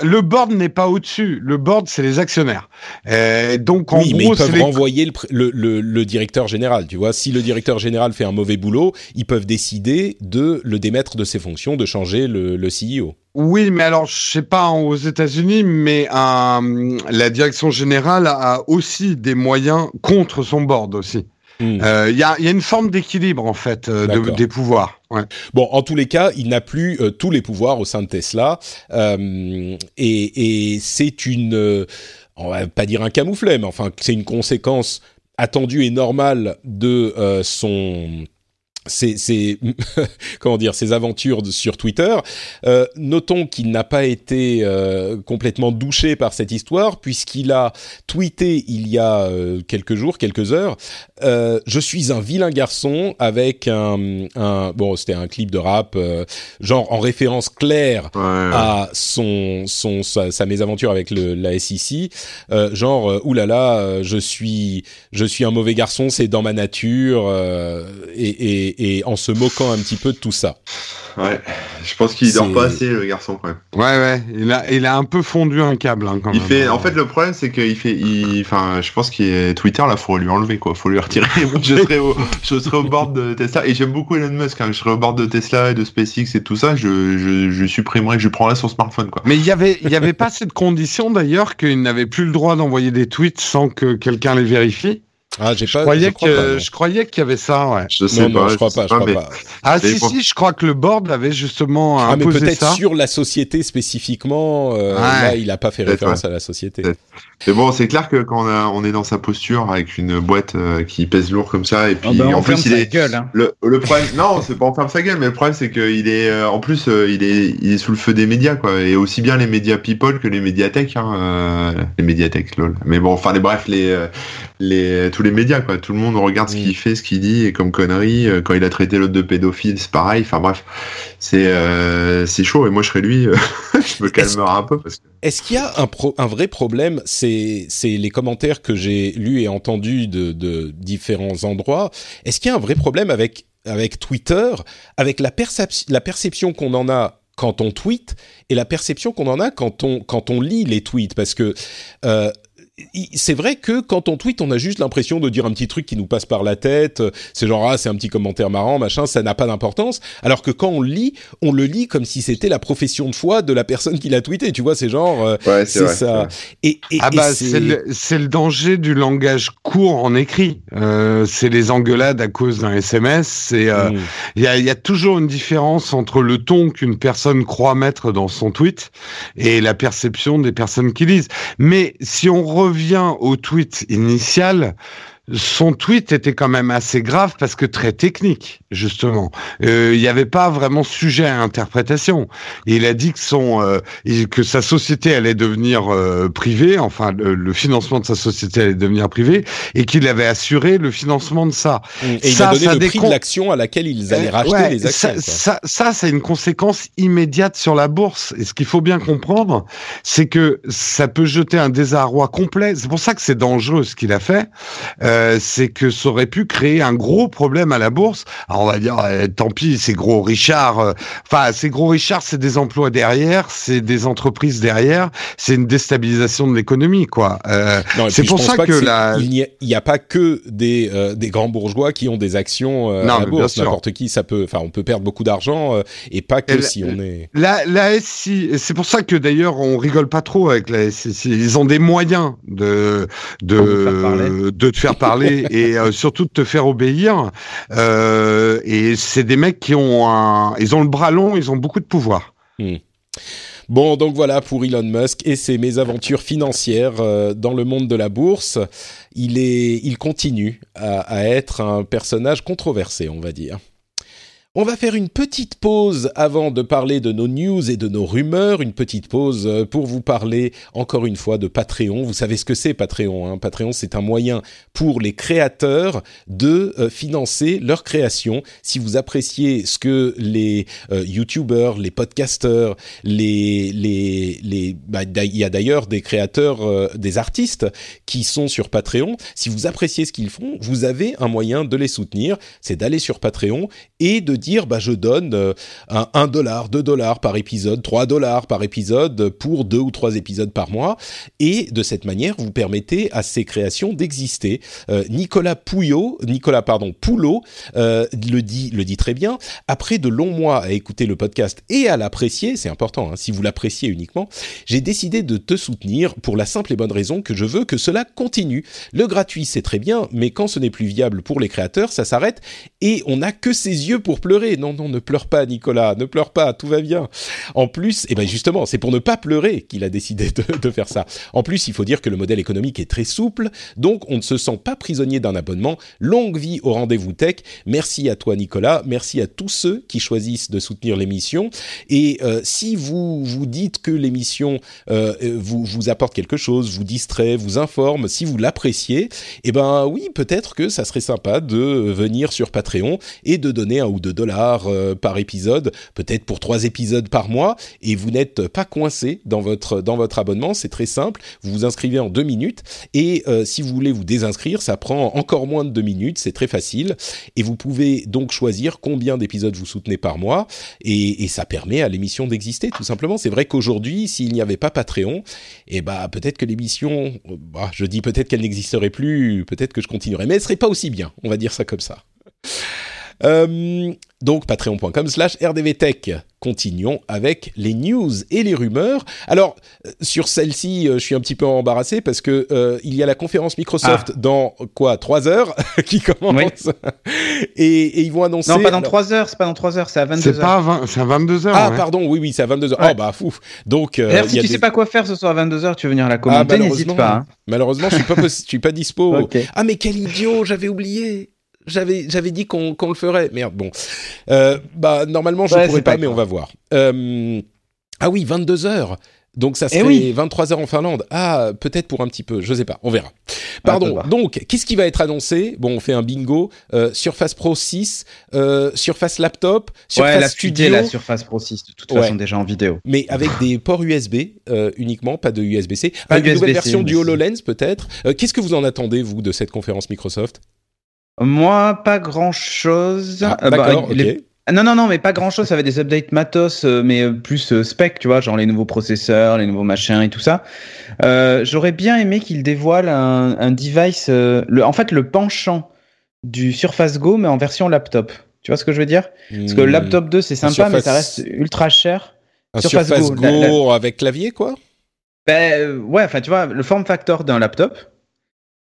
Le board n'est pas au-dessus. Le board, c'est les actionnaires. Euh, donc, en oui, gros, ils peuvent les- renvoyer le, pr- le, le- le directeur général. Tu vois, si le directeur général fait un mauvais boulot, ils peuvent décider de le démettre de ses fonctions, de changer le, CEO. Oui, mais alors, je sais pas aux États-Unis, mais euh, la direction générale a aussi des moyens contre son board aussi. Hmm. Euh, Il y, a, il y a une forme d'équilibre en fait euh, de- des pouvoirs. Ouais. Bon, en tous les cas, il n'a plus euh, tous les pouvoirs au sein de Tesla, et, et c'est une, on va pas dire un camouflet, mais enfin, c'est une conséquence attendue et normale de euh, son ses, ses- comment dire ses aventures sur Twitter. Euh, notons qu'il n'a pas été euh, complètement douché par cette histoire puisqu'il a tweeté il y a quelques jours, quelques heures. Euh, je suis un vilain garçon avec un, un bon c'était un clip de rap euh, genre en référence claire Ouais, à son, son sa, sa mésaventure avec le, la SEC, euh, genre euh, oulala, euh, je suis je suis un mauvais garçon, c'est dans ma nature, euh, et, et, et en se moquant un petit peu de tout ça. Ouais. Je pense qu'il dort pas assez, le garçon, quand même. Ouais, ouais. Il a, il a un peu fondu un câble hein, quand Il même. fait, en fait, le problème, c'est qu'il fait, il, enfin, je pense qu'il est Twitter, là, faut lui enlever, quoi. Faut lui je serais au, bord de Tesla. Et j'aime beaucoup Elon Musk, hein. Je serais au bord de Tesla et de SpaceX et tout ça. Je, je, je supprimerais, je prendrais son smartphone, quoi. Mais il y avait, y avait pas cette condition d'ailleurs qu'il n'avait plus le droit d'envoyer des tweets sans que quelqu'un les vérifie. Ah, j'ai Je pas. croyais je crois que, pas, non. je croyais qu'il y avait ça, ouais. Je sais non, pas. non, je crois pas, je crois mais- pas. Ah Mais si pour- si, je crois que le board avait justement Ah, mais imposé peut-être ça. sur la société spécifiquement. euh, Ouais. Là, il a pas fait Peut-être, référence à la société. Peut-être. Mais bon, c'est clair que quand on, a, on est dans sa posture avec une boîte euh, qui pèse lourd comme ça, et puis Ah bah, en on plus il est, gueule. Hein. Le, le problème, non, c'est pas en ferme sa gueule, mais le problème c'est qu'il est, euh, en plus, euh, il est, il est sous le feu des médias, quoi, et aussi bien les médias people que les médiathèques, hein, euh, les médiathèques, lol. Mais bon, enfin, les bref, les, euh, les, tous les médias, quoi. Tout le monde regarde ce qu'il fait, ce qu'il dit, et comme connerie, euh, quand il a traité l'autre de pédophile, c'est pareil. Enfin bref, c'est, euh, c'est chaud. Et moi, je serais lui, euh, je me calmerai un peu parce que. Est-ce qu'il y a un, pro- un vrai problème C'est c'est les commentaires que j'ai lus et entendus de, de différents endroits. Est-ce qu'il y a un vrai problème avec avec Twitter, avec la, percep- la perception qu'on en a quand on tweet et la perception qu'on en a quand on quand on lit les tweets? Parce que euh, c'est vrai que quand on tweet, on a juste l'impression de dire un petit truc qui nous passe par la tête. C'est genre ah c'est un petit commentaire marrant, machin, ça n'a pas d'importance. Alors que quand on le lit, on le lit comme si c'était la profession de foi de la personne qui l'a tweeté. Tu vois, c'est genre euh, Ouais, c'est ça. vrai. Et, et, Ah bah c'est- c'est le, le danger du langage court en écrit. Euh, c'est les engueulades à cause d'un SMS. C'est euh, Mm. il y, a, il y a toujours une différence entre le ton qu'une personne croit mettre dans son tweet et la perception des personnes qui lisent. Mais si on revient au tweet initial, son tweet était quand même assez grave parce que très technique, justement. Euh, Il n'y avait pas vraiment sujet à interprétation. Il a dit que son euh, que sa société allait devenir euh, privée, enfin le, le financement de sa société allait devenir privé, et qu'il avait assuré le financement de ça. Et il Ça, a donné ça le prix de l'action à laquelle ils allaient Euh, racheter ouais, les actions. Ça, ça, ça, c'est une conséquence immédiate sur la bourse. Et ce qu'il faut bien comprendre, c'est que ça peut jeter un désarroi complet. C'est pour ça que c'est dangereux ce qu'il a fait. Euh, c'est que ça aurait pu créer un gros problème à la bourse. Alors on va dire, euh, tant pis, c'est gros Richard. euh, Enfin, c'est gros Richard, c'est des emplois derrière, c'est des entreprises derrière, c'est une déstabilisation de l'économie, quoi. Euh, c'est pour ça que la- il n'y a, pas que des euh, des grands bourgeois qui ont des actions euh, Non, à la bourse. N'importe qui, ça peut. Enfin, on peut perdre beaucoup d'argent euh, et pas que Et la- si on est. La, la SI, c'est pour ça que d'ailleurs on rigole pas trop avec la SI. Ils ont des moyens de de de te faire parler et euh, surtout de te faire obéir. Euh, et c'est des mecs qui ont ils ont le bras long, ils ont beaucoup de pouvoir. Bon, donc voilà pour Elon Musk et ses mésaventures financières euh, dans le monde de la bourse. Il est, il continue à être un personnage controversé, on va dire. On va faire une petite pause avant de parler de nos news et de nos rumeurs, une petite pause euh, pour vous parler encore une fois de Patreon. Vous savez ce que c'est Patreon hein Patreon, c'est un moyen pour les créateurs de euh, financer leur création. Si vous appréciez ce que les euh, YouTubers, les podcasters, les bah, il y a d'ailleurs des créateurs, euh, des artistes qui sont sur Patreon. Si vous appréciez ce qu'ils font, vous avez un moyen de les soutenir, c'est d'aller sur Patreon et de bah je donne euh, un 1 dollar, 2 dollars par épisode, 3 dollars par épisode pour deux ou trois épisodes par mois et de cette manière vous permettez à ces créations d'exister. Euh, Nicolas Pouillot, Nicolas pardon Poulot euh, le dit le dit très bien. Après de longs mois à écouter le podcast et à l'apprécier, c'est important hein, si vous l'appréciez uniquement, j'ai décidé de te soutenir pour la simple et bonne raison que je veux que cela continue. Le gratuit c'est très bien, mais quand ce n'est plus viable pour les créateurs, ça s'arrête et on n'a que ses yeux pour Non, non, ne pleure pas, Nicolas, ne pleure pas, tout va bien. En plus, et eh ben justement, c'est pour ne pas pleurer qu'il a décidé de, faire ça. En plus, il faut dire que le modèle économique est très souple, donc on ne se sent pas prisonnier d'un abonnement. Longue vie au rendez-vous tech. Merci à toi, Nicolas. Merci à tous ceux qui choisissent de soutenir l'émission. Et euh, si vous vous dites que l'émission euh, vous, vous apporte quelque chose, vous distrait, vous informe, si vous l'appréciez, eh ben oui, peut-être que ça serait sympa de venir sur Patreon et de donner un ou deux dollars euh, par épisode, peut-être pour trois épisodes par mois, et vous n'êtes pas coincé dans votre dans votre abonnement. C'est très simple. Vous vous inscrivez en deux minutes, et euh, si vous voulez vous désinscrire, ça prend encore moins de deux minutes. C'est très facile, et vous pouvez donc choisir combien d'épisodes vous soutenez par mois, et, et ça permet à l'émission d'exister tout simplement. C'est vrai qu'aujourd'hui, s'il n'y avait pas Patreon, eh ben peut-être que l'émission, bah, je dis peut-être qu'elle n'existerait plus, peut-être que je continuerai, mais elle serait pas aussi bien. On va dire ça comme ça. Euh, donc patreon.com slash rdvtech. Continuons avec les news et les rumeurs. Alors euh, sur celle-ci, euh, je suis un petit peu embarrassé parce que euh, il y a la conférence Microsoft ah. dans quoi trois heures qui commence oui. et, et, ils vont annoncer. Non, pas dans trois heures, c'est pas dans trois heures, c'est à 22 C'est pas à 20, c'est à 22 heures. Ah ouais. pardon, oui oui, c'est à 22 heures. Ouais. Oh bah fou. Donc euh, si tu des... sais pas quoi faire ce soir à 22 heures, tu veux venir la commenter, ah, n'hésite pas. Hein. Malheureusement, je suis pas je suis pas dispo. okay. Ah mais quel idiot, j'avais oublié j'avais j'avais dit qu'on qu'on le ferait. Merde, bon. Euh, bah normalement je ouais, pourrais pas, pas mais on va voir. Euh, ah oui, 22 heures. Donc ça serait oui. 23 heures en Finlande. Ah, peut-être pour un petit peu, je sais pas, on verra. Pardon. Ah, donc, qu'est-ce qui va être annoncé? Bon, on fait un bingo. Euh, Surface Pro 6, euh, Surface Laptop, Surface ouais, la Studio. la Surface Pro 6 de toute ouais. façon déjà en vidéo. Mais avec des ports USB euh, uniquement, pas de USB-C. Pas une nouvelle version du HoloLens peut-être. Qu'est-ce que vous en attendez vous de cette conférence Microsoft? Moi, pas grand chose. Ah, euh, D'accord, bah, les... ok. Non, non, non, mais pas grand chose. Ça va des updates matos, euh, mais plus euh, spec, tu vois, genre les nouveaux processeurs, les nouveaux machins et tout ça. J'aurais bien aimé qu'ils dévoilent un, un device, le, en fait, le penchant du Surface Go, mais en version laptop. Tu vois ce que je veux dire? Parce que le laptop 2, c'est sympa, Surface... mais ça reste ultra cher. Un Surface, Surface Go, Go la, la... avec clavier, quoi? Ben ouais, enfin, tu vois, le form factor d'un laptop.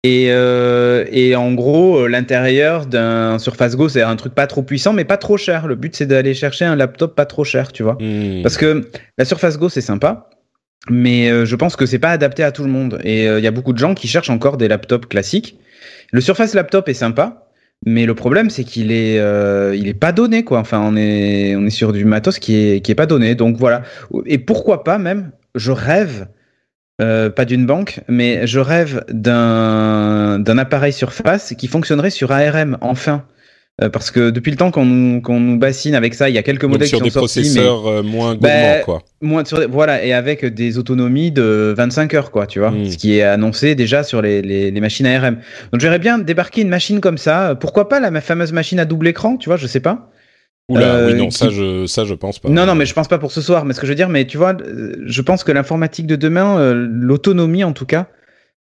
Et, euh, et, en gros, l'intérieur d'un Surface Go, c'est un truc pas trop puissant, mais pas trop cher. Le but, c'est d'aller chercher un laptop pas trop cher, tu vois. Mmh. Parce que la Surface Go, c'est sympa, mais euh, je pense que c'est pas adapté à tout le monde. Et il euh, y a beaucoup de gens qui cherchent encore des laptops classiques. Le Surface Laptop est sympa, mais le problème, c'est qu'il est, euh, il est pas donné, quoi. Enfin, on est, on est sur du matos qui est, qui est pas donné. Donc voilà. Et pourquoi pas même, je rêve euh, pas d'une banque, mais je rêve d'un d'un appareil surface qui fonctionnerait sur ARM enfin. Euh, parce que depuis le temps qu'on nous, qu'on nous bassine avec ça, il y a quelques modèles sur qui des sont sortis, processeurs mais, euh, moins gourmands, bah, quoi. Moins sur, voilà, et avec des autonomies de 25 heures, quoi, tu vois, mmh. ce qui est annoncé déjà sur les, les, les machines ARM. Donc j'aimerais bien débarquer une machine comme ça. Pourquoi pas la fameuse machine à double écran, tu vois, je sais pas. Oula, euh, oui, non, qui... ça, je, ça, je pense pas. Non, non, mais je pense pas pour ce soir. Mais ce que je veux dire, mais tu vois, je pense que l'informatique de demain, euh, l'autonomie en tout cas,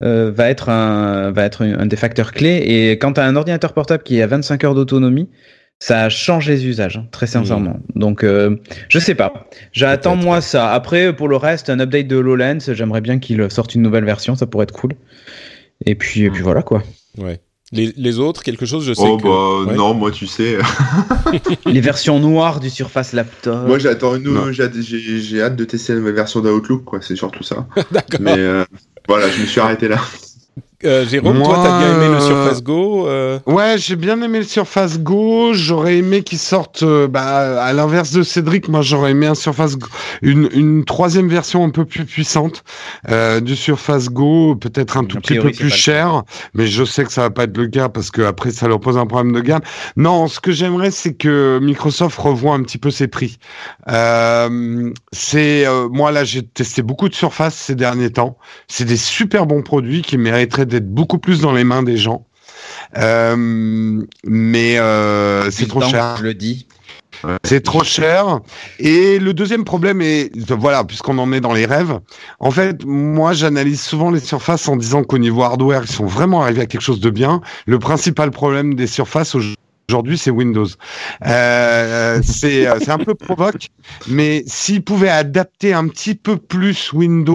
euh, va être un, va être un des facteurs clés. Et quand tu as un ordinateur portable qui a 25 heures d'autonomie, ça change les usages, hein, très sincèrement. Mmh. Donc, euh, je sais pas. J'attends moi ça. Après, pour le reste, un update de HoloLens, j'aimerais bien qu'il sorte une nouvelle version, ça pourrait être cool. Et puis, et puis voilà quoi. Ouais. Les, les, autres, quelque chose, je sais oh, que... bah, ouais. non, moi, tu sais. les versions noires du Surface Laptop. Moi, j'attends une... j'ai hâte de tester la nouvelle version d'Outlook, quoi. C'est surtout ça. D'accord. Mais euh, voilà, je me suis arrêté là. Euh, Jérôme, Moi, toi, t'as bien aimé le Surface Go euh... Ouais, j'ai bien aimé le Surface Go. J'aurais aimé qu'il sorte, euh, bah, à l'inverse de Cédric, moi, j'aurais aimé un Surface Go, une, une troisième version un peu plus puissante euh, du Surface Go, peut-être un tout petit peu plus cher, mais je sais que ça va pas être le cas parce que après, ça leur pose un problème de gamme. Non, ce que j'aimerais, c'est que Microsoft revoie un petit peu ses prix. Euh, c'est, moi là, j'ai testé beaucoup de Surface ces derniers temps. C'est des super bons produits qui mériteraient d'être beaucoup plus dans les mains des gens. Euh, mais euh, c'est trop cher. Je le dis. C'est trop cher. Et le deuxième problème est, voilà, puisqu'on en est dans les rêves, en fait, moi, j'analyse souvent les surfaces en disant qu'au niveau hardware, ils sont vraiment arrivés à quelque chose de bien. Le principal problème des surfaces aujourd'hui, c'est Windows. Euh, c'est c'est un peu provoque, mais s'ils pouvaient adapter un petit peu plus Windows.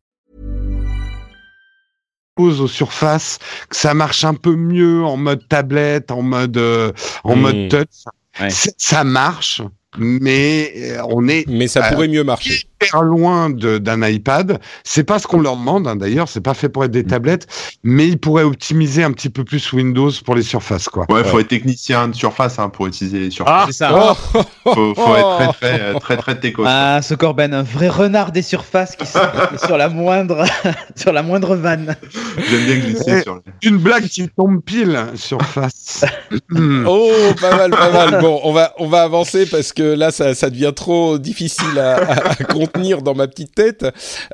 Aux surfaces, que ça marche un peu mieux en mode tablette, en mode, euh, en Mm. mode touch. Ouais. Ça marche, mais euh, on est Mais ça Euh, pourrait mieux marcher. Hyper loin d'un iPad. C'est pas ce qu'on leur demande, hein, d'ailleurs. C'est pas fait pour Mm. être des tablettes, mais ils pourraient optimiser un petit peu plus Windows pour les surfaces, quoi. Ouais, faut être technicien de surface hein, pour utiliser les Ah, surfaces. C'est ça. faut, faut être très très euh, très très techos. Ah, ce Corben, un vrai renard des surfaces qui sur la moindre, sur la moindre vanne. J'aime bien glisser Ouais. sur. Une blague qui tombe pile surface. Hmm. Oh, pas mal, pas mal. Bon, on va, on va avancer parce que là, ça, ça devient trop difficile à, à- à contenir dans ma petite tête.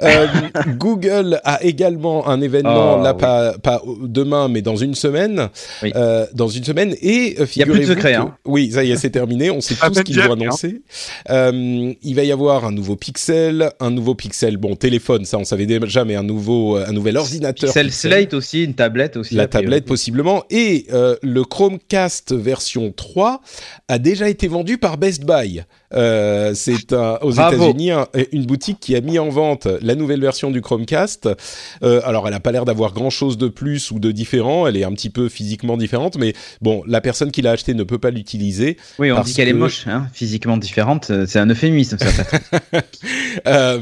Euh, Google a également un événement, Oh, là, oui. pas, pas demain, mais dans une semaine. Oui. Euh, dans une semaine. Et euh, Il y a plus de figurez-vous secret, que- hein. Oui, ça y est, c'est terminé. On sait tout ce qu'ils vont hein. annoncer. Euh, il va y avoir un nouveau Pixel, un nouveau Pixel, bon, téléphone, ça on savait déjà, mais un nouveau, un nouvel ordinateur. Pixel Pixel. Slate aussi, une tablette aussi. La a priori. tablette possiblement. Et euh, le Chromecast version 3 a déjà été vendu par Best Buy. Euh, c'est un- aux. États-Unis un- une boutique qui a mis en vente la nouvelle version du Chromecast. Euh, alors, elle n'a pas l'air d'avoir grand-chose de plus ou de différent. Elle est un petit peu physiquement différente, mais bon, la personne qui l'a acheté ne peut pas l'utiliser. Oui, on Parce dit qu'elle est moche, hein, physiquement différente. euh, C'est un euphémisme, ça. Euh,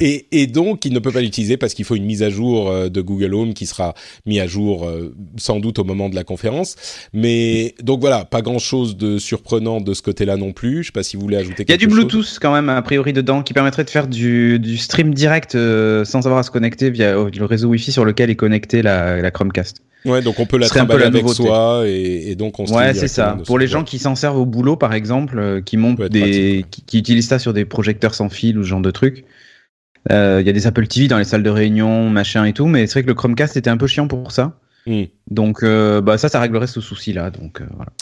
et, et donc, il ne peut pas l'utiliser parce qu'il faut une mise à jour de Google Home qui sera mise à jour sans doute au moment de la conférence. Mais donc voilà, pas grand-chose de surprenant de ce côté-là non plus. Je sais pas si vous voulez ajouter Il y a du chose. Bluetooth quand même, a priori, dedans, qui permettrait de faire du, du stream direct euh, sans avoir à se connecter via euh, le réseau Wi-Fi sur lequel est connectée la, la Chromecast. Ouais, donc on peut la trimballer la avec nouveauté. soi et, et donc on stream Ouais, c'est ça. Pour les gens qui s'en servent au boulot, par exemple, euh, qui montent des, pratique, qui, qui utilisent ça sur des projecteurs sans fil ou ce genre de trucs. Euh, Il y a des Apple TV dans les salles de réunion, machin et tout, mais c'est vrai que le Chromecast était un peu chiant pour ça. Hmm. Donc, euh, bah ça, ça réglerait ce souci-là. Donc, euh, voilà.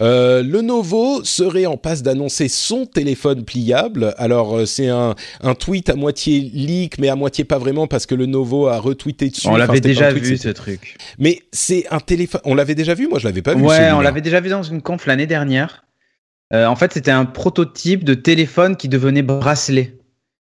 Euh, Lenovo serait en passe d'annoncer son téléphone pliable. Alors euh, c'est un, un tweet à moitié leak, mais à moitié pas vraiment parce que Lenovo a retweeté dessus. On l'avait déjà tweet, vu ce truc. Mais c'est un téléphone. On l'avait déjà vu. Moi, je l'avais pas vu. Ouais, on l'avait déjà vu dans une conf l'année dernière. Euh, en fait, c'était un prototype de téléphone qui devenait bracelet.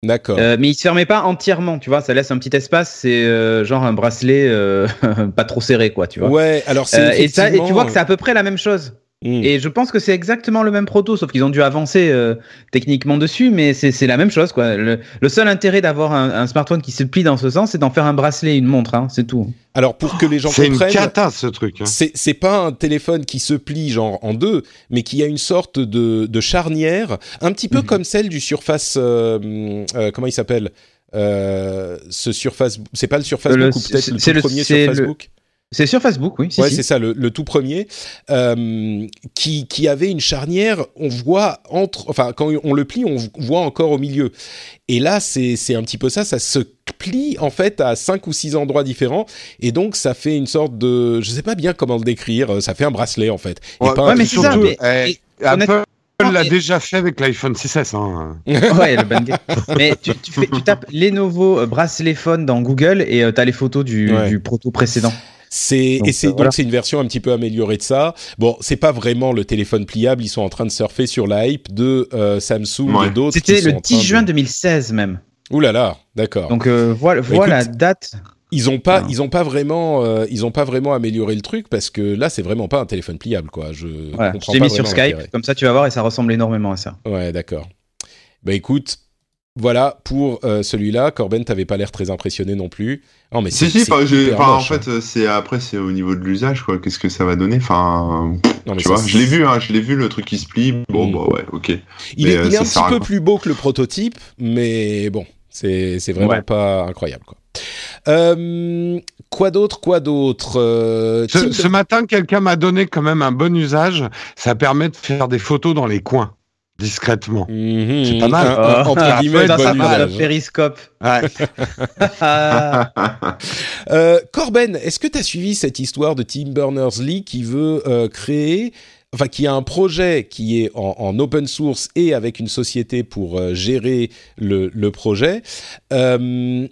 D'accord. Euh, mais il se fermait pas entièrement, tu vois. Ça laisse un petit espace. C'est euh, genre un bracelet euh, pas trop serré, quoi, tu vois. ouais. Alors c'est et, ça, et tu vois que c'est à peu près la même chose. Hmm. Et je pense que c'est exactement le même proto, sauf qu'ils ont dû avancer euh, techniquement dessus, mais c'est c'est la même chose, quoi. Le, le seul intérêt d'avoir un, un smartphone qui se plie dans ce sens, c'est d'en faire un bracelet, une montre, hein, c'est tout. Alors pour que les gens C'est une comprennent. cata, ce truc. hein. C'est c'est pas un téléphone qui se plie genre en deux, mais qui a une sorte de, de charnière, un petit peu Mhm. comme celle du Surface. euh, euh, comment il s'appelle euh, Ce Surface, c'est pas le Surface Le- Book ou peut-être c'est- le c'est tout le- premier c'est Surface le- Book? C'est sur Facebook, oui. Si, ouais, si. c'est ça, le, le tout premier, euh, qui, qui avait une charnière. On voit entre, enfin, quand on le plie, on voit encore au milieu. Et là, c'est c'est un petit peu ça. Ça se plie en fait à cinq ou six endroits différents, et donc ça fait une sorte de, je sais pas bien comment le décrire. Ça fait un bracelet en fait. Et pas ouais, un mais truc c'est ça, mais- et Apple l'a déjà fait avec l'iPhone 6S. Hein. Ouais, le bang. Mais tu, tu, fais, tu tapes Lenovo euh, bracelet phone dans Google et euh, t'as les photos du, Ouais. du proto précédent. C'est Donc, et c'est euh, donc voilà. c'est une version un petit peu améliorée de ça. Bon, c'est pas vraiment le téléphone pliable. Ils sont en train de surfer sur la hype de euh, Samsung Ouais. et d'autres. C'était le en 10 train de- juin 2016 même. Ouh là là, d'accord. Donc euh, voilà, voilà écoute, la date. Ils ont pas, ils ont pas vraiment, euh, ils ont pas vraiment amélioré le truc parce que là, c'est vraiment pas un téléphone pliable, quoi. Je Voilà, comprends je l'ai pas mis sur Skype, l'intérêt. comme ça tu vas voir et ça ressemble énormément à ça. Ouais, d'accord. Bah écoute, voilà pour euh, celui-là. Corben, t'avais pas l'air très impressionné non plus. Non, mais Si, c'est si, enfin, en moche, hein. fait, euh, c'est après, c'est au niveau de l'usage, quoi. Qu'est-ce que ça va donner Enfin, Non, mais tu vois, je l'ai vu, hein, je l'ai vu, le truc qui se plie. Bon, Mm. bah ouais, ok. Il Mais, est, euh, il est ça un petit peu plus beau que le prototype, mais bon, c'est c'est vraiment Ouais. pas incroyable, quoi. Euh, quoi d'autre Quoi d'autre Euh, ce matin, quelqu'un m'a donné quand même un bon usage. Ça permet de faire des photos dans les coins, discrètement. Mhm, c'est pas mal. Oh. entre Ah, guillemets, ça, usage. de périscope. Ouais. Euh, Corben, est-ce que tu as suivi cette histoire de Tim Berners-Lee qui veut euh, créer, enfin qui a un projet qui est en, en open source et avec une société pour euh, gérer le, le projet, euh,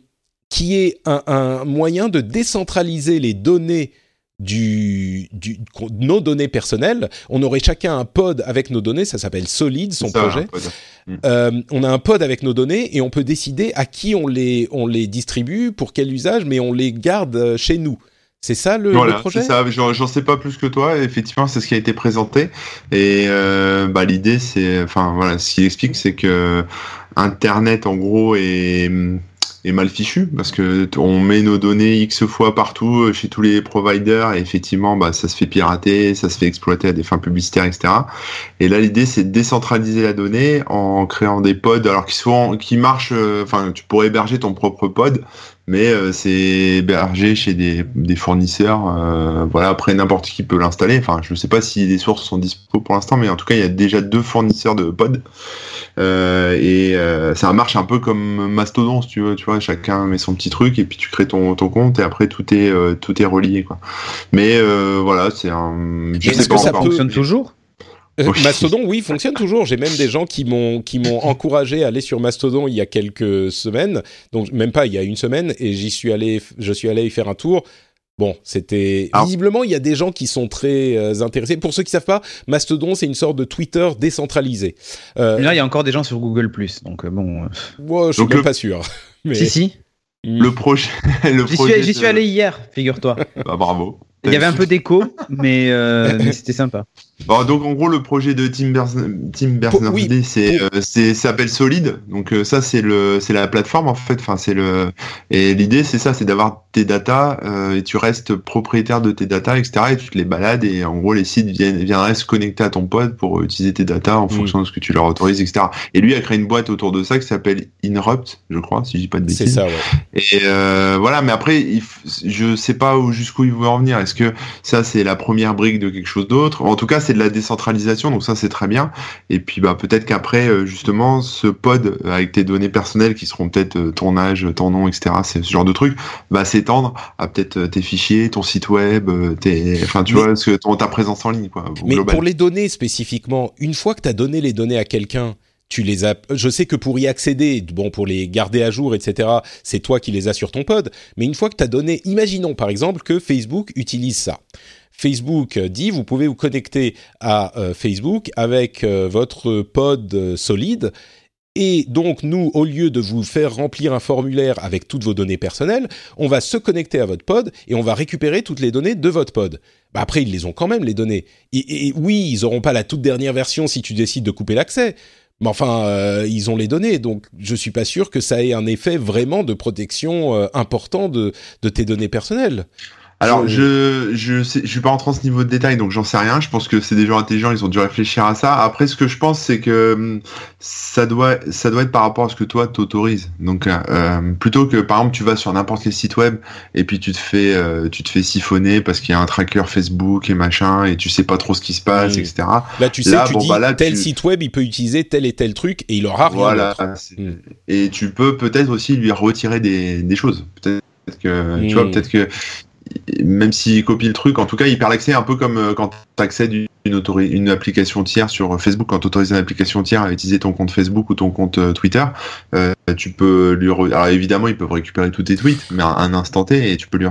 qui est un, un moyen de décentraliser les données du, du, nos données personnelles. On aurait chacun un pod avec nos données, ça s'appelle Solid, son Ça, projet. ouais. Euh, on a un pod avec nos données et on peut décider à qui on les, on les distribue, pour quel usage, mais on les garde euh, chez nous. C'est ça le, le Voilà, projet c'est ça. J'en j'en sais pas plus que toi. Effectivement, c'est ce qui a été présenté. Et euh, bah, l'idée, c'est, enfin voilà, ce qu'il explique, c'est que Internet, en gros, est, mal fichu parce que on met nos données x fois partout euh, chez tous les providers et effectivement, bah, ça se fait pirater, ça se fait exploiter à des fins publicitaires, etc. Et là, l'idée, c'est de décentraliser la donnée en créant des pods, alors qui sont, qui marchent. euh, Enfin, tu pourrais héberger ton propre pod mais euh, c'est hébergé chez des, des fournisseurs. euh, voilà, après n'importe qui peut l'installer. Enfin, je ne sais pas si les sources sont dispo pour l'instant, mais en tout cas, il y a déjà deux fournisseurs de pod. Euh, et euh, ça marche un peu comme Mastodon, si tu veux. Tu vois, chacun met son petit truc et puis tu crées ton, ton compte et après tout est euh, tout est relié, quoi. Mais euh, voilà, c'est un. Je Mais sais est-ce pas que ça encore. fonctionne toujours? Euh, Oui. Mastodon, oui, fonctionne toujours. J'ai même des gens qui m'ont qui m'ont encouragé à aller sur Mastodon il y a quelques semaines, donc même pas il y a une semaine, et j'y suis allé, je suis allé y faire un tour. Bon, c'était visiblement il y a des gens qui sont très euh, intéressés. Pour ceux qui savent pas, Mastodon c'est une sorte de Twitter décentralisé. Euh, Là, il y a encore des gens sur Google donc euh, bon. euh, moi, je suis Donc même le- pas sûr. Mais, Si si. Mm. Le projet. le J'y projet suis, j'y suis de- allé hier, figure-toi. Bah, bravo. Il y avait un peu d'écho, mais, euh, mais c'était sympa. Bon, donc en gros le projet de Tim, Bers Tim Berners-Lee oui, c'est euh, c'est s'appelle Solid. Donc euh, ça c'est le c'est la plateforme en fait. Enfin c'est le et l'idée c'est ça c'est d'avoir tes datas euh, et tu restes propriétaire de tes datas etc et tu te les balades et en gros les sites viennent viendraient se connecter à ton pod pour utiliser tes datas en fonction de ce que tu leur autorises etc et lui a créé une boîte autour de ça qui s'appelle Inrupt je crois si je dis pas de c'est bêtises. ça, ouais. et euh, voilà, mais après, il f- je sais pas où jusqu'où il veut en venir. Est-ce que ça c'est la première brique de quelque chose d'autre? En tout cas, c'est de la décentralisation, donc ça c'est très bien. Et puis bah peut-être qu'après, euh, justement, ce pod euh, avec tes données personnelles qui seront peut-être euh, ton âge, ton nom, etc. C'est ce genre de truc, va s'étendre à peut-être tes fichiers, ton site web, tes, enfin tu Mais- vois, ce ton, ta présence en ligne, quoi. Mais global. pour les données spécifiquement, une fois que tu as donné les données à quelqu'un, tu les as. Je sais que pour y accéder, bon, pour les garder à jour, etc., c'est toi qui les as sur ton pod. Mais une fois que tu as donné, imaginons par exemple que Facebook utilise ça. Facebook dit vous pouvez vous connecter à euh, Facebook avec euh, votre pod euh, solide. Et donc, nous, au lieu de vous faire remplir un formulaire avec toutes vos données personnelles, on va se connecter à votre pod et on va récupérer toutes les données de votre pod. Bah après, ils les ont quand même, les données. Et, oui, ils auront pas la toute dernière version si tu décides de couper l'accès. Mais enfin, ils ont les données, donc je suis pas sûr que ça ait un effet vraiment de protection important de, de tes données personnelles. Alors, Je- je, je, sais, je suis pas rentré dans ce niveau de détail, donc j'en sais rien. Je pense que c'est des gens intelligents, ils ont dû réfléchir à ça. Après, ce que je pense, c'est que hum, ça doit, ça doit être par rapport à ce que toi t'autorises. Donc, euh, plutôt que, par exemple, tu vas sur n'importe quel site web et puis tu te fais, euh, tu te fais siphonner parce qu'il y a un tracker Facebook et machin et tu sais pas trop ce qui se passe, etc. Là, tu sais, Là, tu bon, dis bah là, tel tu- site web, il peut utiliser tel et tel truc et il aura rien Voilà. Mm. Et tu peux peut-être aussi lui retirer des, des choses. Peut-être que, tu vois, peut-être que même s'il copie le truc, en tout cas, il perd l'accès un peu comme euh, quand tu accèdes une, une application tiers sur Facebook, quand tu autorises une application tiers à utiliser ton compte Facebook ou ton compte euh, Twitter, euh, tu peux lui. évidemment, ils peuvent récupérer tous tes tweets, mais à un instant T, et tu peux lui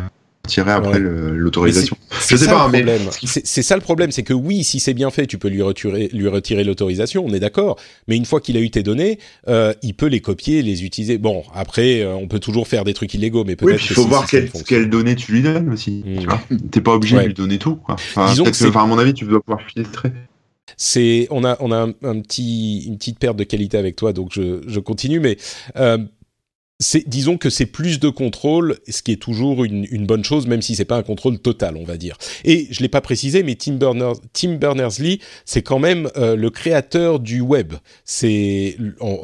retirer après l'autorisation. Je sais pas, mais c'est ça le problème, c'est que oui, si c'est bien fait, tu peux lui retirer, lui retirer l'autorisation, on est d'accord. Mais une fois qu'il a eu tes données, euh, il peut les copier, les utiliser. Bon, après, euh, on peut toujours faire des trucs illégaux, mais peut-être. Oui, il faut voir quelles quelle données tu lui donnes aussi. Tu hmm. vois, t'es pas obligé de lui donner tout. Quoi. Enfin, Disons que, à mon avis, tu dois pouvoir filtrer c'est on a on a un, petit une petite perte de qualité avec toi donc je, je continue mais euh, disons que c'est plus de contrôle, ce qui est toujours une, bonne chose, même si c'est pas un contrôle total, on va dire. Et je l'ai pas précisé, mais Tim, Berners, Tim Berners-Lee, c'est quand même euh, le créateur du web. C'est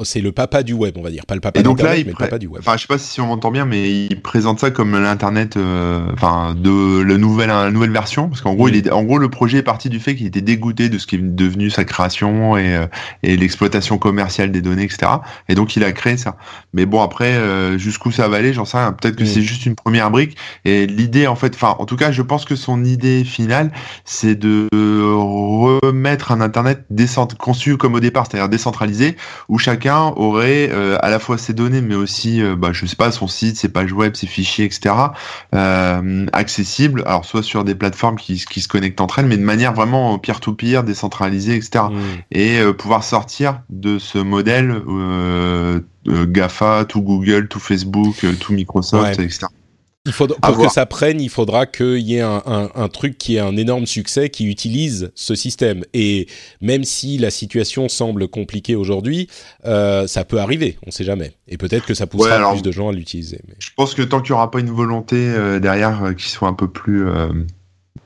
c'est le papa du web, on va dire, pas le papa. Et donc là, il mais le papa du web. Enfin, je sais pas si on m'entend bien, mais il présente ça comme l'internet, euh, enfin de la nouvelle la nouvelle version, parce qu'en gros, il est en gros le projet est parti du fait qu'il était dégoûté de ce qui est devenu sa création et, euh, et l'exploitation commerciale des données, etc. Et donc il a créé ça. Mais bon après euh, jusqu'où ça va aller, j'en sais rien. Peut-être que mm. c'est juste une première brique. Et l'idée, en fait, enfin, en tout cas, je pense que son idée finale, c'est de remettre un Internet conçu comme au départ, c'est-à-dire décentralisé, où chacun aurait euh, à la fois ses données, mais aussi, euh, bah, je sais pas, son site, ses pages web, ses fichiers, etc., euh, accessibles. Alors, soit sur des plateformes qui, qui se connectent entre elles, mais de manière vraiment peer-to-peer, décentralisée, etc. Mm. Et pouvoir sortir de ce modèle euh, GAFA, tout Google, tout Facebook, euh, tout Microsoft, etc. Il faudra, pour que ça prenne, il faudra qu'il y ait un, un, un, truc qui ait un énorme succès, qui utilise ce système. Et même si la situation semble compliquée aujourd'hui, euh, ça peut arriver, on ne sait jamais. Et peut-être que ça poussera plus de gens à l'utiliser. Mais... Je pense que tant qu'il n'y aura pas une volonté euh, derrière qui soit un peu plus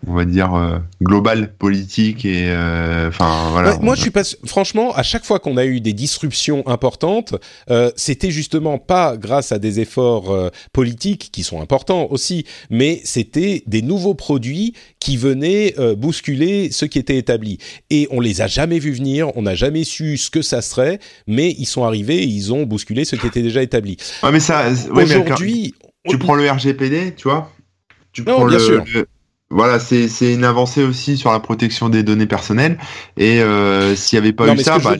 on va dire euh, global politique et euh, enfin voilà. moi je suis pas franchement à chaque fois qu'on a eu des disruptions importantes, euh, c'était justement pas grâce à des efforts politiques qui sont importants aussi, mais c'était des nouveaux produits qui venaient bousculer ce qui était établi et on les a jamais vus venir, on n'a jamais su ce que ça serait, mais ils sont arrivés, et ils ont bousculé ce qui était déjà établi. Ouais, mais ça aujourd'hui tu prends le RGPD, tu vois tu prends bien sûr. Voilà, c'est une avancée aussi sur la protection des données personnelles. Et euh, s'il n'y avait pas eu ça, bah,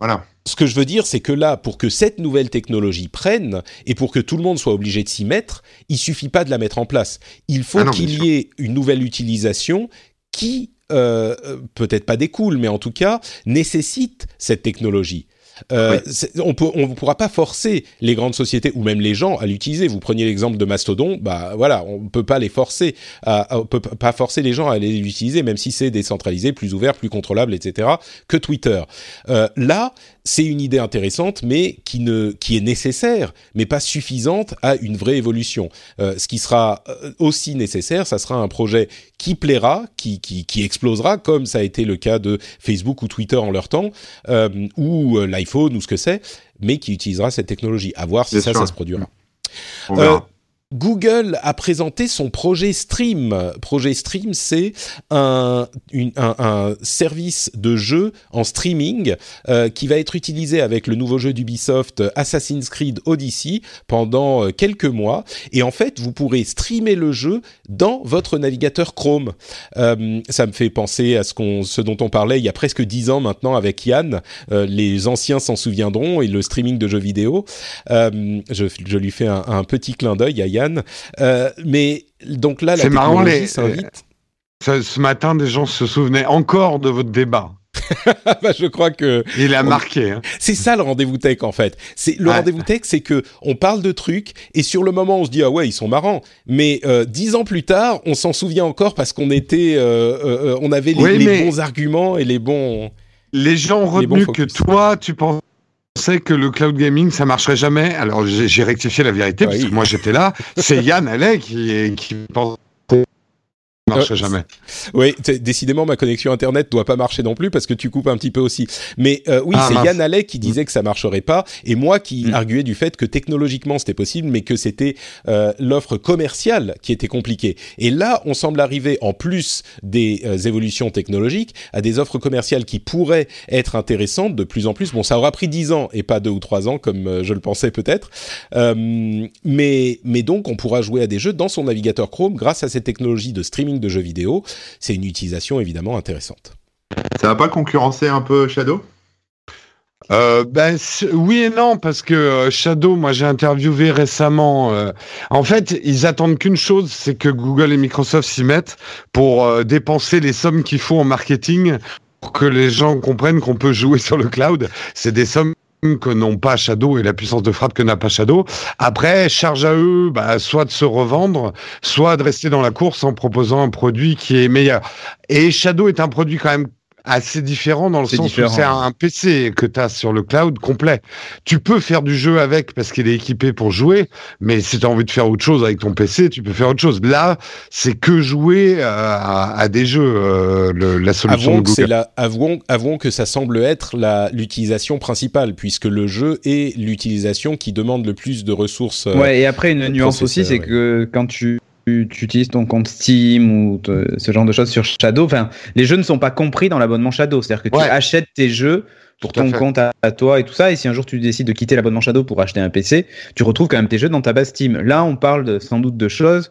voilà. Ce que je veux dire, c'est que là, pour que cette nouvelle technologie prenne et pour que tout le monde soit obligé de s'y mettre, il suffit pas de la mettre en place. Il faut ah qu'il y ait une nouvelle utilisation qui, euh, peut-être pas découle, mais en tout cas, nécessite cette technologie. Euh, on peut, on ne pourra pas forcer les grandes sociétés ou même les gens à l'utiliser. Vous preniez l'exemple de Mastodon, bah voilà, on peut pas les forcer, à, on peut pas forcer les gens à l'utiliser, même si c'est décentralisé, plus ouvert, plus contrôlable, etc. que Twitter. Euh, là, c'est une idée intéressante, mais qui ne, qui est nécessaire, mais pas suffisante à une vraie évolution. Euh, ce qui sera euh, aussi nécessaire, ça sera un projet qui plaira, qui, qui, qui explosera, comme ça a été le cas de Facebook ou Twitter en leur temps, euh, ou euh, l'iPhone ou ce que c'est, mais qui utilisera cette technologie. À voir si ça, ça se produira. Google a présenté son projet Stream. Projet Stream, c'est un, service de jeu en streaming euh, qui va être utilisé avec le nouveau jeu d'Ubisoft Assassin's Creed Odyssey pendant euh, quelques mois. Et en fait, vous pourrez streamer le jeu dans votre navigateur Chrome. Euh, ça me fait penser à ce, dont on parlait il y a presque dix ans maintenant avec Yann. les anciens s'en souviendront et le streaming de jeux vidéo. Je, je, lui fais un, un petit clin d'œil à Yann euh, mais donc là, la marrant, les, s'invite. ce matin, des gens se souvenaient encore de votre débat. bah, je crois que il a marqué. Hein. C'est ça le rendez-vous tech en fait. C'est le rendez-vous tech, c'est que on parle de trucs et sur le moment on se dit ah ouais ils sont marrants, mais euh, dix ans plus tard on s'en souvient encore parce qu'on était, euh, on avait les, bons arguments et les bons. Les gens ont retenu que toi tu penses sait que le cloud gaming, ça marcherait jamais. Alors, j'ai rectifié la vérité, parce que moi, j'étais là. C'est Yann Allais qui, qui marcherait jamais. Oui, décidément, ma connexion Internet doit pas marcher non plus parce que tu coupes un petit peu aussi. Mais euh, oui, ah, c'est Yann Allais qui disait mm. que ça marcherait pas et moi qui mm. arguais du fait que technologiquement c'était possible, mais que c'était euh, l'offre commerciale qui était compliquée. Et là, on semble arriver, en plus des euh, évolutions technologiques, à des offres commerciales qui pourraient être intéressantes de plus en plus. Bon, ça aura pris dix ans et pas deux ou trois ans comme je le pensais peut-être. mais, mais donc, on pourra jouer à des jeux dans son navigateur Chrome grâce à cette technologie de streaming de jeux vidéo, c'est une utilisation évidemment intéressante. Ça va pas concurrencer un peu Shadow? Euh, ben oui et non parce que euh, Shadow, moi j'ai interviewé récemment. euh, en fait, ils attendent qu'une chose, c'est que Google et Microsoft s'y mettent pour euh, dépenser les sommes qu'il faut en marketing pour que les gens comprennent qu'on peut jouer sur le cloud. C'est des sommes que n'ont pas Shadow et la puissance de frappe que n'a pas Shadow. Après, charge à eux, bah, soit de se revendre, soit de rester dans la course en proposant un produit qui est meilleur. Et Shadow est un produit quand même assez différent dans le sens différent. où c'est un PC que tu as sur le cloud complet. Tu peux faire du jeu avec parce qu'il est équipé pour jouer, mais si tu as envie de faire autre chose avec ton PC, tu peux faire autre chose. Là, c'est que jouer euh, à, à des jeux, euh, le- la solution Avouons de que, Google. la, avouons, avouons que ça semble être la- l'utilisation principale, puisque le jeu est l'utilisation qui demande le plus de ressources. euh, Ouais, et après, une nuance aussi, c'est ouais. que quand tu, tu, tu utilises ton compte Steam ou te- ce genre de choses sur Shadow, enfin, les jeux ne sont pas compris dans l'abonnement Shadow. C'est-à-dire que tu Ouais. achètes tes jeux pour Tout ton compte à, à toi et tout ça. Et si un jour tu décides de quitter l'abonnement Shadow pour acheter un PC, tu retrouves quand même tes jeux dans ta base Steam. Là, on parle de, sans doute de choses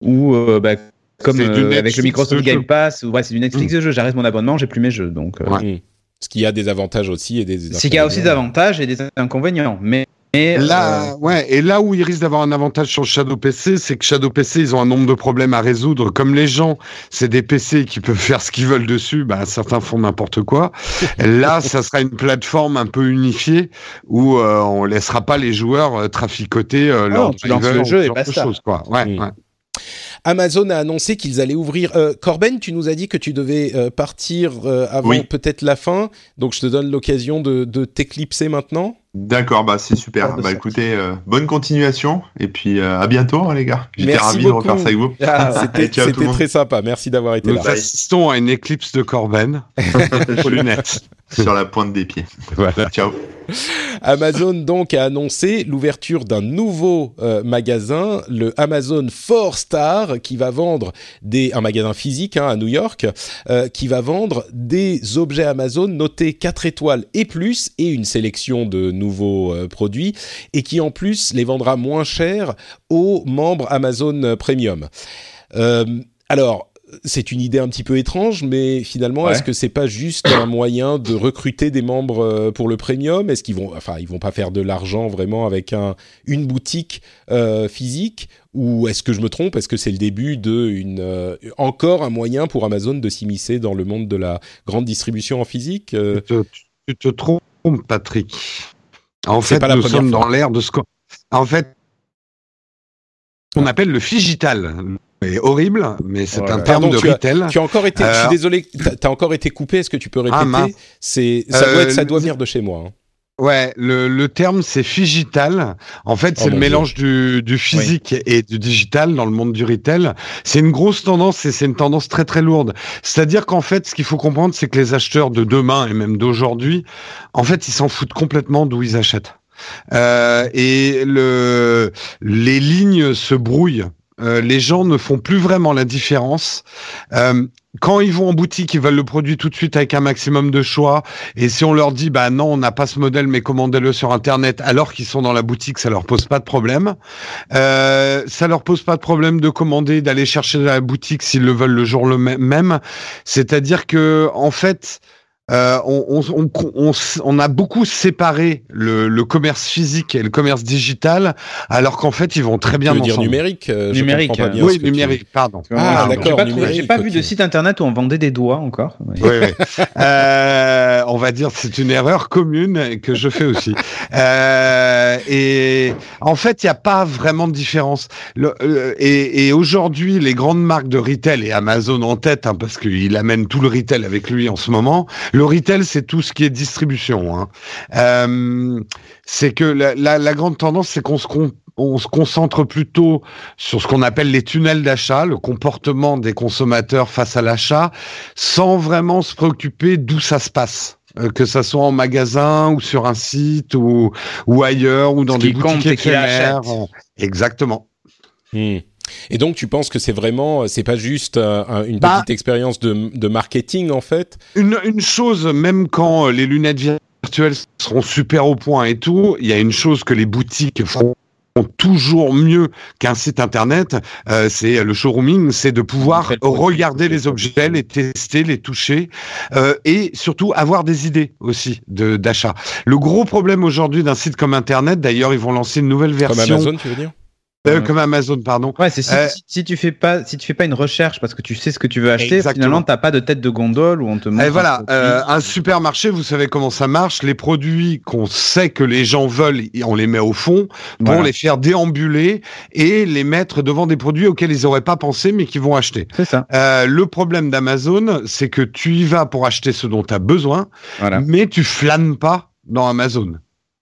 où, euh, bah, comme euh, avec le Microsoft Game. Pass, ouais, c'est du Netflix Mm. de jeux. J'arrête mon abonnement, j'ai plus mes jeux. Donc, euh, Ouais. hmm. Ce qui a des avantages aussi et des. c'est qu'il y a aussi des avantages et des inconvénients. Mais, mais, Là, euh, ouais, et là où ils risquent d'avoir un avantage sur Shadow PC, c'est que Shadow PC, ils ont un nombre de problèmes à résoudre. Comme les gens, c'est des PC qui peuvent faire ce qu'ils veulent dessus, bah, certains font n'importe quoi. là, ça sera une plateforme un peu unifiée où euh, on laissera pas les joueurs euh, traficoter euh, Ah leur ou jeu et basta. choses, quoi. Ouais, Mm. ouais. Amazon a annoncé qu'ils allaient ouvrir. Euh, Corben, tu nous as dit que tu devais euh, partir euh, avant Oui. peut-être la fin, donc je te donne l'occasion de, de t'éclipser maintenant. D'accord, bah c'est super. Bah écoutez, euh, bonne continuation et puis euh, à bientôt hein, les gars. J'étais ravi beaucoup. de refaire ça avec vous. Ah, C'était très sympa. Merci d'avoir été Nous là. Bye. assistons à une éclipse de Corben aux lunettes. Sur la pointe des pieds. Voilà. Ciao. Amazon donc a annoncé l'ouverture d'un nouveau euh, magasin, le Amazon 4 Star, qui va vendre des un magasin physique hein, à New York, euh, qui va vendre des objets Amazon notés 4 étoiles et plus et une sélection de nouveaux euh, produits et qui en plus les vendra moins cher aux membres Amazon Premium. Euh, alors c'est une idée un petit peu étrange, mais finalement, Ouais. est-ce que c'est pas juste un moyen de recruter des membres euh, pour le premium? Est-ce qu'ils vont, enfin, ils vont pas faire de l'argent vraiment avec un une boutique euh, physique? Ou est-ce que je me trompe? Est-ce que c'est le début de une euh, encore un moyen pour Amazon de s'immiscer dans le monde de la grande distribution en physique Euh, Tu te, tu te trompes, Patrick. En fait, pas la nous sommes fois. dans l'ère de ce qu'on... En fait, on appelle le figital. C'est horrible, mais c'est Voilà. un terme Pardon, de tu as- retail. Tu as encore été, je suis Euh, désolé, t'as as encore été coupé. Est-ce que tu peux répéter? Ah, mince. C'est ça doit Euh, être, ça doit le- venir de chez moi. hein. Ouais, le, le terme c'est figital. En fait, Oh c'est le mélange du, du physique et du digital dans le monde du retail. C'est une grosse tendance et c'est une tendance très très lourde. C'est-à-dire qu'en fait, ce qu'il faut comprendre, c'est que les acheteurs de demain et même d'aujourd'hui, en fait, ils s'en foutent complètement d'où ils achètent. Euh, et le, les lignes se brouillent. Euh, les gens ne font plus vraiment la différence. Euh, quand ils vont en boutique, ils veulent le produit tout de suite avec un maximum de choix. Et si on leur dit, bah non, on n'a pas ce modèle, mais commandez-le sur Internet, alors qu'ils sont dans la boutique, ça leur pose pas de problème. Euh, ça leur pose pas de problème de commander, d'aller chercher dans la boutique s'ils le veulent le jour le mê- même. C'est-à-dire que, en fait, euh, on, on, on, on, on a beaucoup séparé le, le commerce physique et le commerce digital, alors qu'en fait, ils vont très bien Tu veux dire ensemble. numérique euh, je Numérique, comprends pas bien Oui, numérique, pardon. Ah, J'ai d'accord, pas, trouvé- numérique, j'ai pas vu ok. de site internet où on vendait des doigts encore. Oui, oui. Euh, on va dire c'est une erreur commune que je fais aussi. Euh, et en fait, il n'y a pas vraiment de différence. Le- euh, et et aujourd'hui, les grandes marques de retail et Amazon en tête, hein, parce qu'il amène tout le retail avec lui en ce moment. Le retail, c'est tout ce qui est distribution. Hein. Euh, c'est que la, la, la grande tendance, c'est qu'on se con- on se concentre plutôt sur ce qu'on appelle les tunnels d'achat, le comportement des consommateurs face à l'achat, sans vraiment se préoccuper d'où ça se passe. Euh, que ça soit en magasin ou sur un site ou, ou ailleurs ou dans Ce des boutiques éphémères. Exactement. Hmm. Et donc, tu penses que c'est vraiment, c'est pas juste euh, un- une Bah- petite expérience de, de marketing en fait? Une, une chose, même quand euh, les lunettes virtuelles seront super au point et tout, il y a une chose que les boutiques feront toujours mieux qu'un site internet, euh, c'est le showrooming, c'est de pouvoir regarder les objets, les tester, les toucher, euh, et surtout avoir des idées aussi de d'achat. Le gros problème aujourd'hui d'un site comme internet, d'ailleurs, ils vont lancer une nouvelle Comme version, Amazon, tu veux dire? Euh, comme Amazon, pardon. Ouais, c'est si, Euh, si, si tu fais pas si tu fais pas une recherche parce que tu sais ce que tu veux acheter, Exactement. finalement t'as pas de tête de gondole où on te montre. Et un voilà, euh, un supermarché, vous savez comment ça marche. Les produits qu'on sait que les gens veulent, on les met au fond pour Voilà. les faire déambuler et les mettre devant des produits auxquels ils n'auraient pas pensé mais qu'ils vont acheter. C'est ça. Le problème d'Amazon, c'est que tu y vas pour acheter ce dont tu as besoin, Voilà. mais tu flânes pas dans Amazon.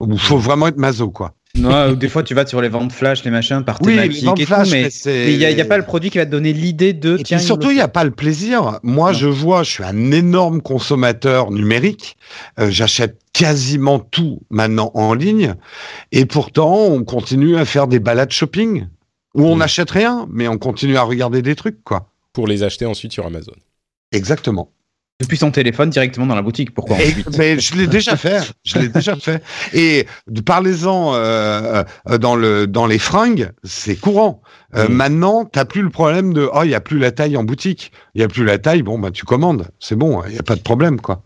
Il faut vraiment être maso, quoi. Ou des fois tu vas sur les ventes flash, les machins par Oui, thématique les ventes et flash, tout, mais il y, a- pas le produit qui va te donner l'idée de Et tiens. puis surtout, il n'y me a pas le plaisir. Moi, Non. je vois, je suis un énorme consommateur numérique. Euh, J'achète quasiment tout maintenant en ligne. Et pourtant, on continue à faire des balades shopping où on Mm. n'achète rien, mais on continue à regarder des trucs, quoi. Pour les acheter ensuite sur Amazon. Exactement. Depuis son téléphone directement dans la boutique. Pourquoi Et- mais je l'ai déjà fait. Je l'ai déjà fait. Et parlez-en euh, euh, dans le dans les fringues, c'est courant. Euh, Mm. Maintenant, t'as plus le problème de oh il y a plus la taille en boutique. Il y a plus la taille. Bon bah tu commandes. C'est bon. Il y a pas de problème quoi.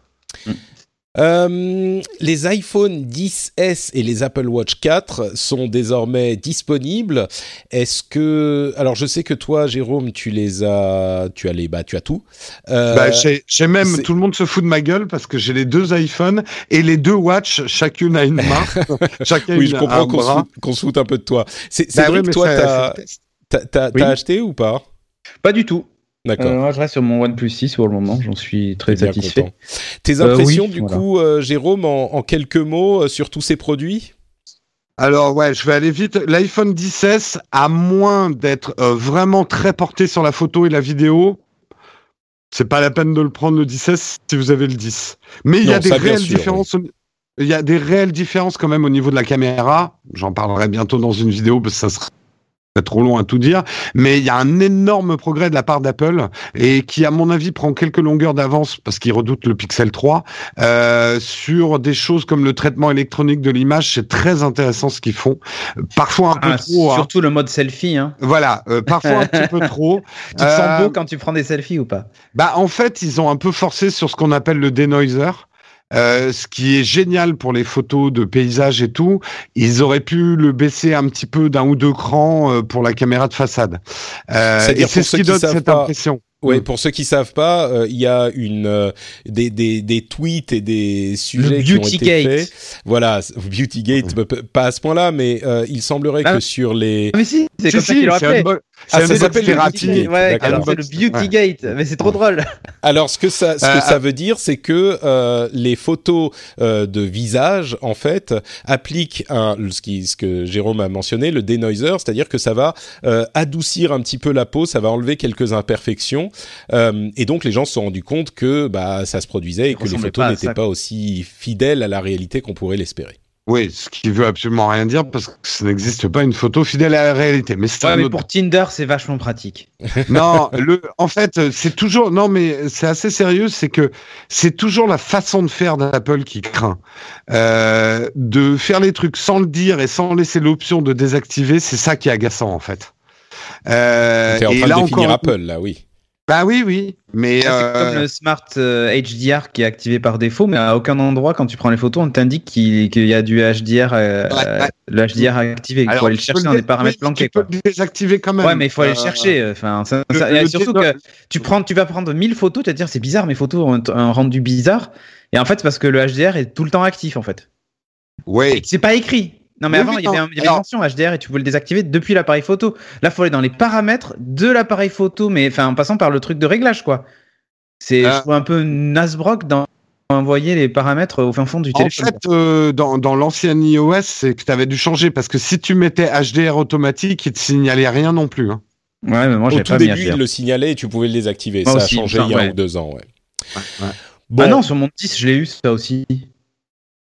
Euh, les iPhone 10s et les Apple Watch 4 sont désormais disponibles. Est-ce que alors je sais que toi Jérôme tu les as tu as les bah tu as tout. Euh, Bah, j'ai même tout le monde se fout de ma gueule parce que j'ai les deux iPhones et les deux Watch, chacune a une chacun oui, une, je comprends qu'on se, se foute un peu de toi. C'est Bah vrai oui, que toi t'as acheté ou pas? Pas du tout. D'accord. Euh, moi, je reste sur mon OnePlus 6 pour le moment. J'en suis très Bien satisfait. content. Tes Euh, impressions oui, du voilà. coup, euh, Jérôme, en, en quelques mots euh, sur tous ces produits? Alors ouais, je vais aller vite. L'iPhone 10s, à moins d'être euh, vraiment très porté sur la photo et la vidéo, c'est pas la peine de le prendre le 10s si vous avez le 10. Mais il y a des réelles sûr, différences. Il y a des réelles différences quand même au niveau de la caméra. J'en parlerai bientôt dans une vidéo parce que ça serait trop long à tout dire. Mais il y a un énorme progrès de la part d'Apple et qui, à mon avis, prend quelques longueurs d'avance parce qu'il redoute le Pixel 3 euh, sur des choses comme le traitement électronique de l'image. C'est très intéressant ce qu'ils font. Parfois un peu Ah, trop. hein. surtout le mode selfie. Hein. Voilà, euh, parfois un petit peu trop. Tu te Euh, sens beau quand tu prends des selfies ou pas? Bah, en fait, ils ont un peu forcé sur ce qu'on appelle le denoiser. Euh, ce qui est génial pour les photos de paysages et tout, ils auraient pu le baisser un petit peu d'un ou deux crans euh, pour la caméra de façade. Euh, c'est pour ce ceux qui donne savent cette pas- impression. Ouais, Mm. pour ceux qui savent pas, euh, il y a une euh, des, des, des tweets et des sujets Le qui ont Beauty été Gate. faits. Voilà, Beautygate, p- pas à ce point-là, mais euh, il semblerait Ah. que sur les Ah, Mais si, c'est Si, comme ça si, un bo- Ah, ça s'appelle le thérapie. Beauty Gate. Ouais, c'est le Beauty Gate, mais c'est trop drôle. Alors, ce que ça, ce que Euh, ça veut dire, c'est que euh, les photos euh, de visage, en fait, appliquent un, ce, qui, ce que Jérôme a mentionné, le denoiser, c'est-à-dire que ça va euh, adoucir un petit peu la peau, ça va enlever quelques imperfections, euh, et donc les gens se sont rendus compte que bah ça se produisait et que les photos n'étaient pas aussi fidèles à la réalité qu'on pourrait l'espérer. Oui, ce qui veut absolument rien dire parce que ça n'existe pas une photo fidèle à la réalité. Mais c'est Ouais, un mais autre pour Tinder, c'est vachement pratique. non, le, en fait, c'est toujours, non, mais c'est assez sérieux, c'est que c'est toujours la façon de faire d'Apple qui craint. Euh, de faire les trucs sans le dire et sans laisser l'option de désactiver, c'est ça qui est agaçant, en fait. Euh, T'es en et train là de définir encore, Apple, là, oui. Bah oui, oui, mais Ah, C'est euh, comme le Smart euh, HDR qui est activé par défaut, mais à aucun endroit, quand tu prends les photos, on t'indique qu'il y a du HDR, euh, Ouais, ouais. le HDR activé. Il faut aller le chercher dans dé- paramètres oui, planqués. Tu peux Quoi. le désactiver quand même. Ouais, mais il faut aller le Euh, chercher. Enfin, ça- le- ça- et le surtout que tu prends, tu vas prendre 1000 photos, tu vas te dire c'est bizarre, mes photos ont un- rendu bizarre. Et en fait, c'est parce que le HDR est tout le temps actif en fait. Ouais. C'est pas écrit. Non, mais Oui, avant, oui, il y avait, non. un- il y avait Alors- une mention HDR et tu pouvais le désactiver depuis l'appareil photo. Là, faut aller dans les paramètres de l'appareil photo, mais enfin, en passant par le truc de réglage, quoi. C'est, je trouve un peu Nasbrock dans envoyer les paramètres au fin fond du En téléphone. fait, euh, dans, dans l'ancien iOS, c'est que tu avais dû changer parce que si tu mettais HDR automatique, il te signalait rien non plus. hein. ouais, mais moi, Au j'ai pas mis début, HDR. il le signalait et tu pouvais le désactiver. Moi ça aussi, a changé enfin, il y a ouais. ou deux ans, ouais. ouais. Bon, Ah non, sur mon 10, je l'ai eu, ça aussi.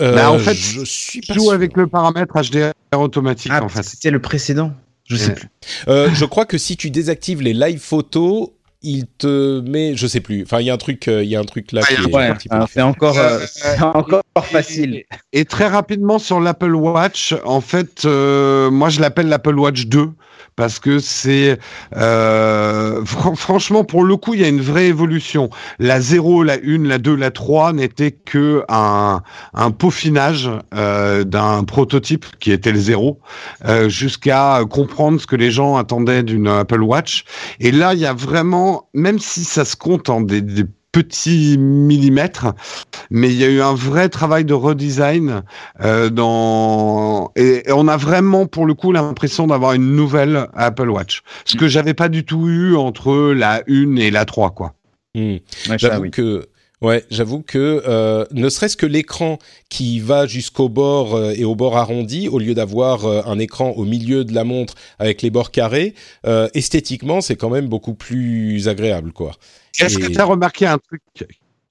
Euh, Bah, en fait, je suis pas Tu joues sûr. avec le paramètre HDR automatique Ah, en fait. c'était le précédent. Je sais Ouais. plus. Euh, je crois que si tu désactives les live photos, il te met, je sais plus. Enfin, il y a un truc, euh, il y a un truc là. Qui Ouais, alors, c'est encore, euh, c'est encore facile. Et très rapidement sur l'Apple Watch, en fait, euh, moi je l'appelle l'Apple Watch 2 parce que c'est euh, fran- franchement pour le coup il y a une vraie évolution. La 0, la 1, la 2, la 3 n'étaient que un, un peaufinage euh, d'un prototype qui était le 0 euh, jusqu'à comprendre ce que les gens attendaient d'une Apple Watch. Et là il y a vraiment, même si ça se compte en des, des petits millimètres, mais il y a eu un vrai travail de redesign euh, dans et, et on a vraiment pour le coup l'impression d'avoir une nouvelle Apple Watch, ce que j'avais pas du tout eu entre la 1 et la 3 quoi. Ouais, ça, J'avoue oui. que ouais, j'avoue que euh, ne serait-ce que l'écran qui va jusqu'au bord euh, et au bord arrondi, au lieu d'avoir euh, un écran au milieu de la montre avec les bords carrés, euh, esthétiquement c'est quand même beaucoup plus agréable quoi. Est-ce que tu as remarqué un truc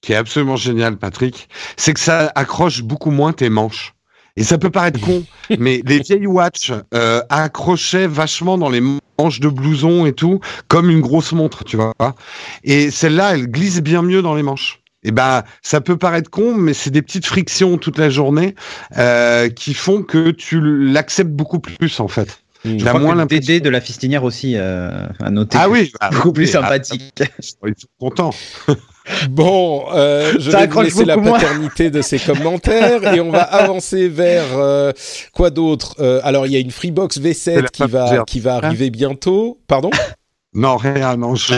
qui est absolument génial Patrick, c'est que ça accroche beaucoup moins tes manches. Et ça peut paraître con, mais les vieilles watch euh, accrochaient vachement dans les manches de blouson et tout, comme une grosse montre, tu vois. Et celle-là, elle glisse bien mieux dans les manches. Et ben, ça peut paraître con, mais c'est des petites frictions toute la journée euh, qui font que tu l'acceptes beaucoup plus en fait. Hmm. Je T'as crois moins que de la fistinière aussi euh, à noter. Ah oui, bah, beaucoup plus ah, sympathique. Ils sont contents. Bon, euh, je Ça vais vous laisser la moins. paternité de ces commentaires et on va avancer vers euh, quoi d'autre Euh, Alors, il y a une Freebox C'est la V7 qui va qui va arriver bientôt. Pardon? Non, rien, non, je,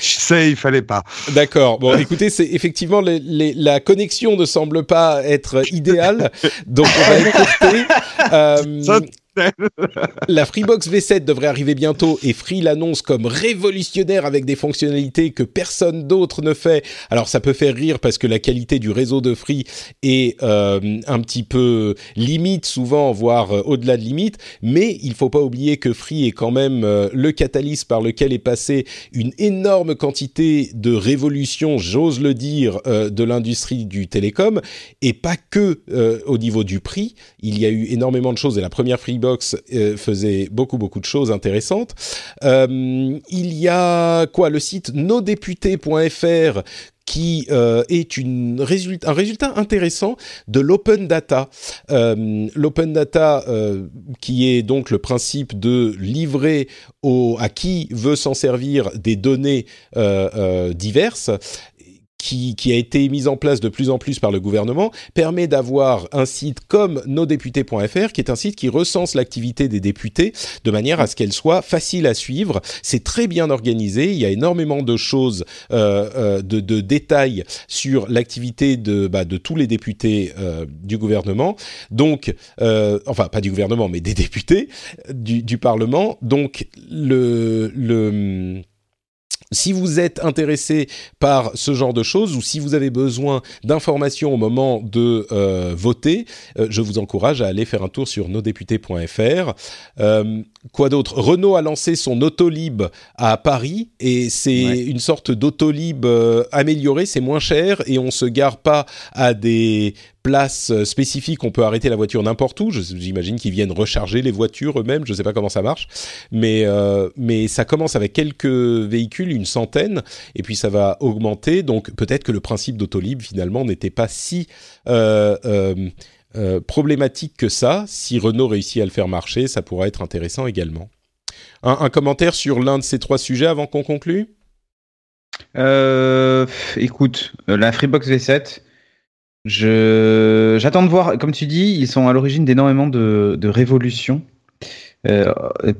sais, il fallait pas. D'accord. Bon, écoutez, c'est effectivement les, les- la connexion ne semble pas être idéale, donc on va écourter. Euh, la Freebox V7 devrait arriver bientôt et Free l'annonce comme révolutionnaire avec des fonctionnalités que personne d'autre ne fait. Alors ça peut faire rire parce que la qualité du réseau de Free est euh, un petit peu limite souvent, voire euh, au-delà de limite, mais il faut pas oublier que Free est quand même euh, le catalyse par lequel est passée une énorme quantité de révolution, j'ose le dire, de l'industrie du télécom et pas que au niveau du prix. Il y a eu énormément de choses et la première Freebox euh, faisait beaucoup beaucoup de choses intéressantes. Euh, il y a quoi le site nosdéputés.fr qui euh, est un résultat intéressant de l'open data. L'open data, qui est donc le principe de livrer à qui veut s'en servir des données diverses, qui, qui a été mise en place de plus en plus par le gouvernement, permet d'avoir un site comme nosdéputés.fr, qui est un site qui recense l'activité des députés de manière à ce qu'elle soit facile à suivre. C'est très bien organisé, il y a énormément de choses, euh, euh, de, de détails sur l'activité de, bah, de tous les députés euh, du gouvernement. Donc, euh, enfin pas du gouvernement, mais des députés du, du Parlement. Donc, le, le si vous êtes intéressé par ce genre de choses ou si vous avez besoin d'informations au moment de euh, voter, euh, je vous encourage à aller faire un tour sur nosdéputés.fr. quoi d'autre? Renault a lancé son Autolib à Paris et c'est Ouais. une sorte d'Autolib euh, amélioré, c'est moins cher et on se gare pas à des places euh, spécifiques, on peut arrêter la voiture n'importe où. J'imagine qu'ils viennent recharger les voitures eux-mêmes, je sais pas comment ça marche, mais euh, mais ça commence avec quelques véhicules, une centaine, et puis ça va augmenter. Donc peut-être que le principe d'Autolib finalement n'était pas si euh, euh, problématique que ça. Si Renault réussit à le faire marcher, ça pourra être intéressant également. Un, commentaire sur l'un de ces trois sujets avant qu'on conclue? Euh, écoute, euh, la Freebox V7, je j'attends de voir. Comme tu dis, ils sont à l'origine d'énormément de révolutions, euh,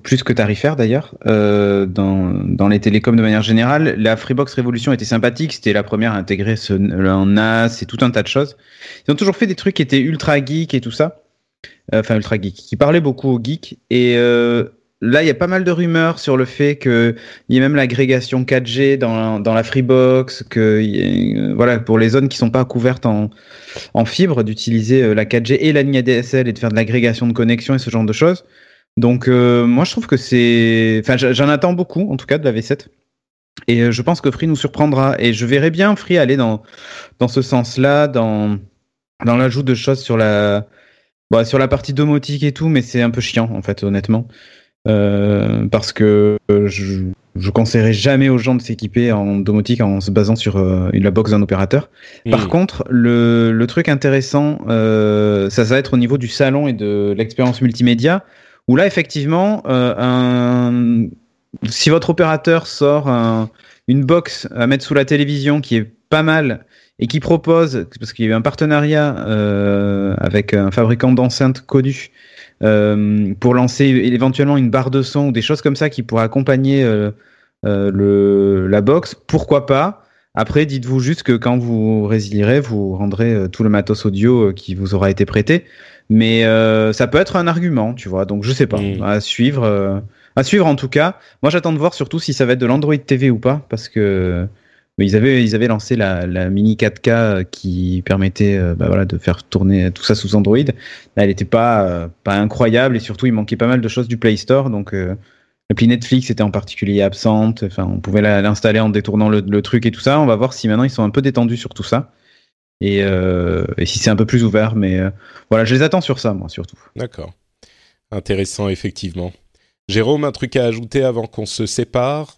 plus que tarifaires d'ailleurs, euh, dans, dans les télécoms de manière générale. La Freebox Révolution était sympathique, c'était la première à intégrer un NAS et tout un tas de choses. Ils ont toujours fait des trucs qui étaient ultra geek et tout ça. Euh, Enfin, ultra geek, qui parlaient beaucoup aux geeks. Et là, il y a pas mal de rumeurs sur le fait que il y a même l'agrégation 4G dans, dans la Freebox, que voilà pour les zones qui sont pas couvertes en, en fibre, d'utiliser la 4G et la ligne ADSL et de faire de l'agrégation de connexion et ce genre de choses. Donc euh, moi je trouve que c'est, enfin j'en attends beaucoup en tout cas de la V7. Et euh, je pense que Free nous surprendra et je verrai bien Free aller dans dans ce sens-là, dans dans l'ajout de choses sur la bah, sur la partie domotique et tout, mais c'est un peu chiant en fait honnêtement. Euh, parce que je, je conseillerais jamais aux gens de s'équiper en domotique en se basant sur euh, la box d'un opérateur. Par Mm. contre, le, le truc intéressant, euh, ça, ça va être au niveau du salon et de l'expérience multimédia, où là, effectivement, euh, un, si votre opérateur sort un- une box à mettre sous la télévision qui est pas mal et qui propose, parce qu'il y a eu un partenariat euh, avec un fabricant d'enceintes connu, euh, pour lancer éventuellement une barre de son ou des choses comme ça qui pourraient accompagner la box, pourquoi pas Après, dites-vous juste que quand vous résilierez, vous rendrez euh, tout le matos audio euh, qui vous aura été prêté. Mais euh, ça peut être un argument, tu vois. Donc je sais pas, Mm. à suivre. euh, à suivre en tout cas. Moi, j'attends de voir surtout si ça va être de l'Android TV ou pas, parce que ils avaient ils avaient lancé la, la mini 4K qui permettait euh, bah voilà de faire tourner tout ça sous Android. Là, elle n'était pas euh, pas incroyable et surtout il manquait pas mal de choses du Play Store. Donc euh, l'appli Netflix était en particulier absente. Enfin, on pouvait l'installer en détournant le, truc et tout ça. On va voir si maintenant ils sont un peu détendus sur tout ça. Et, euh, et si c'est un peu plus ouvert, mais euh, voilà, je les attends sur ça, moi, surtout. D'accord. Intéressant, effectivement. Jérôme, un truc à ajouter avant qu'on se sépare?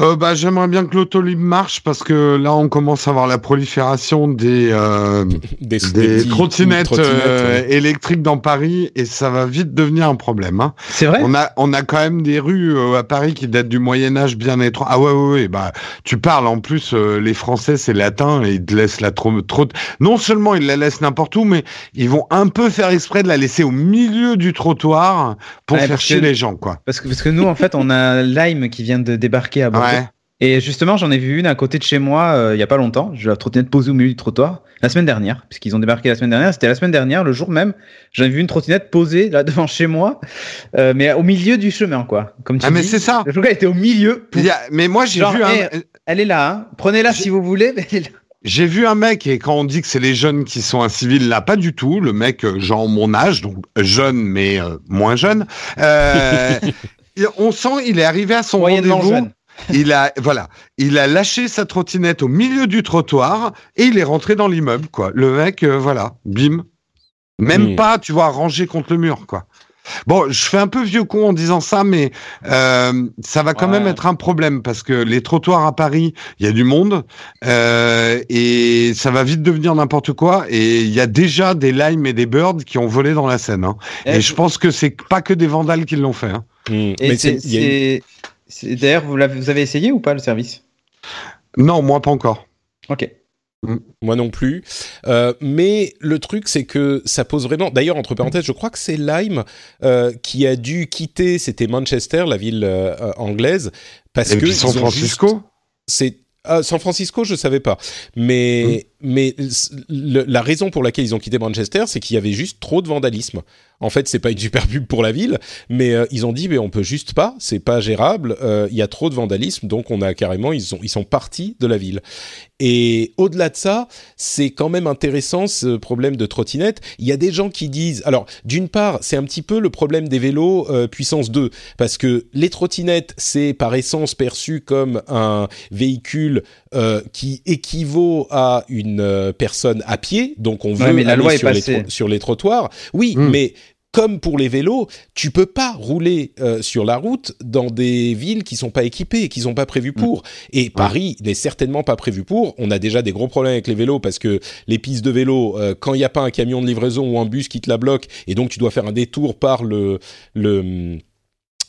Euh, bah, j'aimerais bien que l'autolib marche parce que là, on commence à voir la prolifération des, euh, Des, trottinettes, euh, ouais. électriques dans Paris et ça va vite devenir un problème. Hein. C'est vrai? On a, on a quand même des rues euh, à Paris qui datent du Moyen Âge bien étroit. Ah ouais, ouais, ouais. Bah, tu parles en plus, euh, les Français c'est latin et ils te laissent la trop, trop. Non seulement ils la laissent n'importe où, mais ils vont un peu faire exprès de la laisser au milieu du trottoir pour Ouais, faire chier que- les gens, quoi. Parce que, parce que nous, en fait, on a Lime qui vient de débarquer à Bordeaux. Ouais. Et justement, j'en ai vu une à côté de chez moi euh, il y a pas longtemps. Je la trottinette posée au milieu du trottoir la semaine dernière, puisqu'ils ont débarqué la semaine dernière. C'était la semaine dernière, le jour même. J'avais vu une trottinette posée là devant chez moi, euh, mais au milieu du chemin, quoi. Comme tu Ah mais c'est ça. Le était au milieu. A- Mais moi j'ai vu un. eh, Elle est là. Hein. Prenez-la si vous voulez. mais elle est là. J'ai vu un mec et quand on dit que c'est les jeunes qui sont incivils, là pas du tout. Le mec euh, genre mon âge, donc jeune mais euh, moins jeune. Euh, on sent il est arrivé à son rendez-vous. Il a voilà, il a lâché sa trottinette au milieu du trottoir et il est rentré dans l'immeuble quoi. Le mec euh, voilà, bim. Même pas, tu vois, rangé contre le mur quoi. Bon, je fais un peu vieux con en disant ça, mais euh, ça va quand Ouais. même être un problème parce que les trottoirs à Paris, il y a du monde euh, et ça va vite devenir n'importe quoi. Et il y a déjà des limes et des birds qui ont volé dans la Seine. Hein. Et, je pense que c'est pas que des vandales qui l'ont fait. Hein. Et Mais c'est, D'ailleurs, vous, l'avez- vous avez essayé ou pas le service? Non, moi pas encore. Ok. Moi non plus. Euh, mais le truc, c'est que ça pose vraiment. D'ailleurs, entre parenthèses, je crois que c'est Lyme euh, qui a dû quitter. C'était Manchester, la ville euh, anglaise, parce Et que puis San Francisco? juste- C'est ah, San Francisco, je savais pas. Mais mais le- la raison pour laquelle ils ont quitté Manchester, c'est qu'il y avait juste trop de vandalisme. En fait, c'est pas une super pub pour la ville, mais euh, ils ont dit mais on peut juste pas, c'est pas gérable. euh, Il y a trop de vandalisme, donc on a carrément ils sont ils sont partis de la ville. Et au-delà de ça, c'est quand même intéressant ce problème de trottinette. Il y a des gens qui disent, alors d'une part, c'est un petit peu le problème des vélos euh, puissance 2, parce que les trottinettes, c'est par essence perçu comme un véhicule qui équivaut à une personne à pied, donc on veut Ouais, mais la aller loi est sur, les passée. tro- sur les trottoirs. Oui, Mm. mais comme pour les vélos, tu peux pas rouler euh, sur la route dans des villes qui sont pas équipées, qui sont pas prévues pour. Et Paris n'est certainement pas prévu pour. On a déjà des gros problèmes avec les vélos parce que les pistes de vélo, euh, quand il n'y a pas un camion de livraison ou un bus qui te la bloque, et donc tu dois faire un détour par le le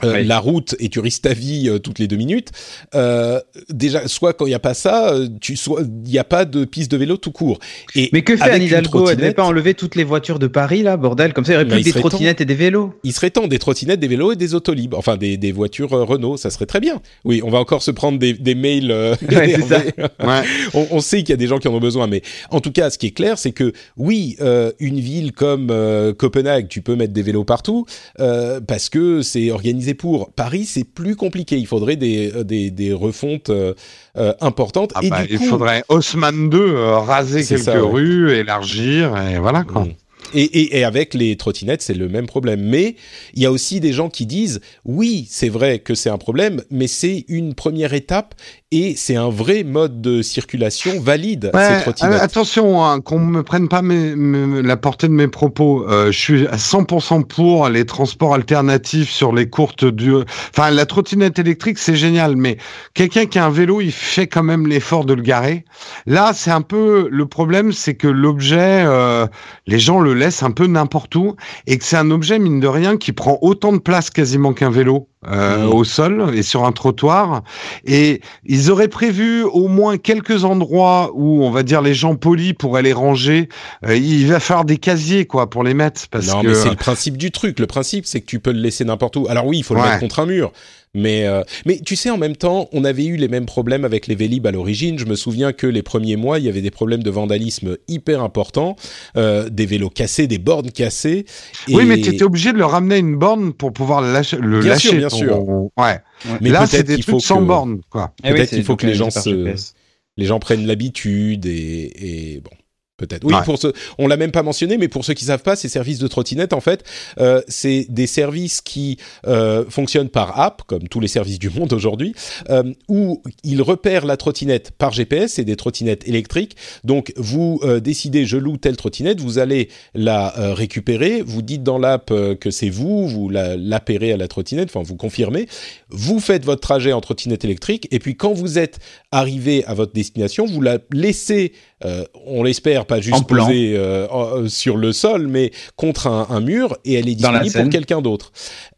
euh, Oui. la route et tu risques ta vie euh, toutes les deux minutes. Euh, déjà, soit quand il n'y a pas ça, euh, tu soit il n'y a pas de piste de vélo tout court. Et Mais que fait Anne Hidalgo? Elle devait pas enlever toutes les voitures de Paris, là, bordel Comme ça, il y aurait Bah, plus que des trottinettes et des vélos. il serait temps des trottinettes, des vélos et des autolibres, enfin des, des voitures euh, Renault, ça serait très bien. Oui, on va encore se prendre des, des mails. euh, Ouais, ça. Ouais. on, on sait qu'il y a des gens qui en ont besoin, mais en tout cas, ce qui est clair, c'est que oui, euh, une ville comme euh, Copenhague, tu peux mettre des vélos partout euh, parce que c'est organisé pour. Paris, c'est plus compliqué. Il faudrait des, euh, des, des refontes euh, euh, importantes. Ah et bah, du il faudrait Haussmann 2 euh, raser quelques ça, ouais. rues, élargir et voilà quoi. Et, et, et avec les trottinettes, c'est le même problème. Mais il y a aussi des gens qui disent oui, c'est vrai que c'est un problème, mais c'est une première étape et c'est un vrai mode de circulation valide. Ouais, ces trottinettes. euh, attention, hein, qu'on me prenne pas mes, mes- la portée de mes propos. Euh, je suis à 100% pour les transports alternatifs sur les courtes durées. Enfin, la trottinette électrique, c'est génial, mais quelqu'un qui a un vélo, il fait quand même l'effort de le garer. Là, c'est un peu le problème, c'est que l'objet, euh, les gens le laissent un peu n'importe où, et que c'est un objet mine de rien qui prend autant de place quasiment qu'un vélo. euh, Mm. au sol et sur un trottoir et ils auraient prévu au moins quelques endroits où on va dire les gens polis pourraient les ranger Euh, il va falloir des casiers quoi pour les mettre parce non, que mais c'est le principe du truc. Le principe, c'est que tu peux le laisser n'importe où. Alors oui, il faut le Ouais. mettre contre un mur. Mais, euh, mais tu sais, en même temps, on avait eu les mêmes problèmes avec les Vélib à l'origine. Je me souviens que les premiers mois, il y avait des problèmes de vandalisme hyper importants, euh, des vélos cassés, des bornes cassées. oui mais tu étais obligé de le ramener à une borne pour pouvoir le lâcher le Bien lâcher sûr, bien ton- sûr. ouais Mais là c'est des trucs sans que- borne quoi Eh oui, Peut-être qu'il faut que les gens se- les gens prennent l'habitude et, et bon. Peut-être. Oui, Ouais. pour ceux, on l'a même pas mentionné, mais pour ceux qui savent pas, ces services de trottinette, en fait, euh, c'est des services qui euh, fonctionnent par app, comme tous les services du monde aujourd'hui, euh, où ils repèrent la trottinette par GPS, c'est des trottinettes électriques. Donc, vous euh, décidez, je loue telle trottinette, vous allez la euh, récupérer, vous dites dans l'app euh, que c'est vous, vous la- l'appérez à la trottinette, enfin, vous confirmez, vous faites votre trajet en trottinette électrique, et puis quand vous êtes arrivé à votre destination, vous la laissez, euh, on l'espère, pas juste posée euh, euh, sur le sol, mais contre un, un mur, et elle est disponible pour quelqu'un d'autre.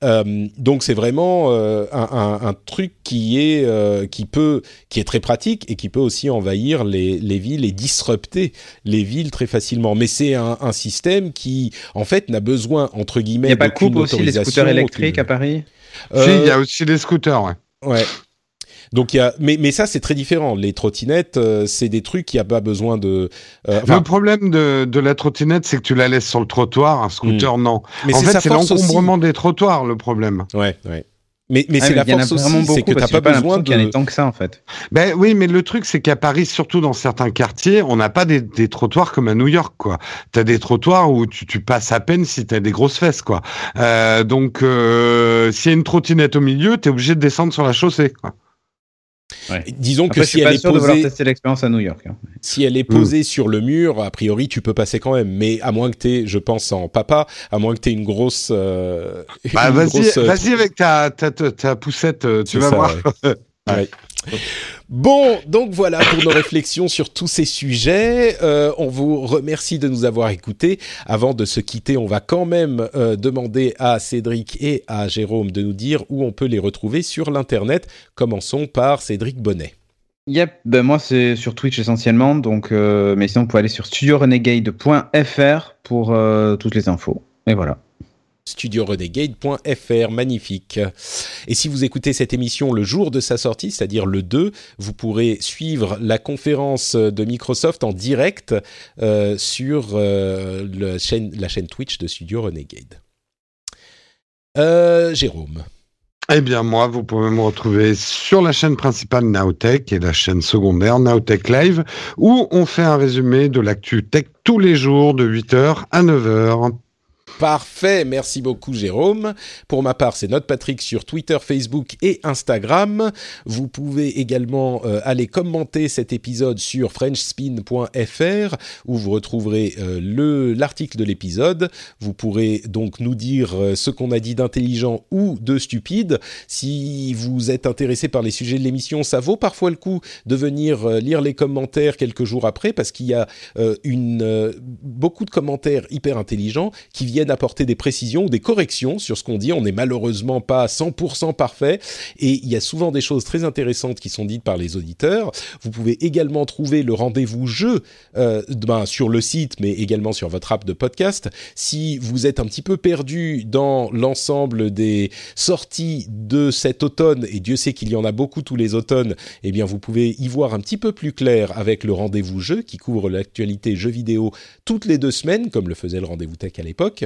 Euh, donc c'est vraiment euh, un, un- un truc qui est euh, qui peut qui est très pratique et qui peut aussi envahir les, les villes et disrupter les villes très facilement. Mais c'est un, un système qui en fait n'a besoin entre Il guillemets n'y a pas de coupe aussi les scooters électriques aucune- à Paris? Si il y a aussi les scooters ouais Ouais. Donc il y a, mais mais ça c'est très différent. Les trottinettes, euh, c'est des trucs qui a pas besoin de. euh, le problème de, de la trottinette, c'est que tu la laisses sur le trottoir, un scooter, non. mais en c'est fait, c'est l'encombrement des trottoirs, le problème. Ouais, ouais. Mais mais Ah, c'est la force vraiment aussi, c'est que t'as pas j'ai besoin l'impression qu'il y en de. ait tant que ça en fait. Ben oui, mais le truc, c'est qu'à Paris, surtout dans certains quartiers, on n'a pas des, des trottoirs comme à New York, quoi. T'as des trottoirs où tu, tu passes à peine si t'as des grosses fesses, quoi. Euh, donc, euh, s'il y a une trottinette au milieu, t'es obligé de descendre sur la chaussée, quoi. Disons Après, que je suis si pas elle est sûr de vouloir posée, tester l'expérience à New York. hein. si elle est posée sur le mur, a priori tu peux passer quand même. Mais à moins que t'aies, je pense en papa, à moins que t'aies une grosse. euh, Bah, une vas-y, grosse, euh, vas-y avec ta, ta, ta, ta poussette, euh, tu vas ça, voir. Ouais. Bon, donc voilà pour nos réflexions sur tous ces sujets. Euh, on vous remercie de nous avoir écoutés. Avant de se quitter, on va quand même euh, demander à Cédric et à Jérôme de nous dire où on peut les retrouver sur l'internet. Commençons par Cédric Bonnet. Yep, ben moi c'est sur Twitch essentiellement, donc euh, mais sinon vous pouvez aller sur studiorenegade.fr pour toutes les infos. Et voilà. studiorenegade.fr, magnifique. Et si vous écoutez cette émission le jour de sa sortie, c'est-à-dire le 2, vous pourrez suivre la conférence de Microsoft en direct euh, sur euh, la chaîne Twitch de Studio Renegade. Euh, Jérôme. Eh bien, moi, vous pouvez me retrouver sur la chaîne principale Nowtech et la chaîne secondaire Nowtech Live, où on fait un résumé de l'actu tech tous les jours de 8h à 9h. Parfait, merci beaucoup Jérôme. Pour ma part, c'est Note Patrick sur Twitter, Facebook et Instagram. Vous pouvez également euh, aller commenter cet épisode sur frenchspin.fr où vous retrouverez euh, le l'article de l'épisode. Vous pourrez donc nous dire euh, ce qu'on a dit d'intelligent ou de stupide. Si vous êtes intéressé par les sujets de l'émission, ça vaut parfois le coup de venir lire les commentaires quelques jours après parce qu'il y a une beaucoup de commentaires hyper intelligents qui viennent apporter des précisions ou des corrections sur ce qu'on dit. On n'est malheureusement pas 100% parfait et il y a souvent des choses très intéressantes qui sont dites par les auditeurs. Vous pouvez également trouver le rendez-vous jeu euh, ben, sur le site, mais également sur votre app de podcast. Si vous êtes un petit peu perdu dans l'ensemble des sorties de cet automne, et Dieu sait qu'il y en a beaucoup tous les automnes, eh bien vous pouvez y voir un petit peu plus clair avec le rendez-vous jeu qui couvre l'actualité jeux vidéo toutes les deux semaines, comme le faisait le rendez-vous tech à l'époque.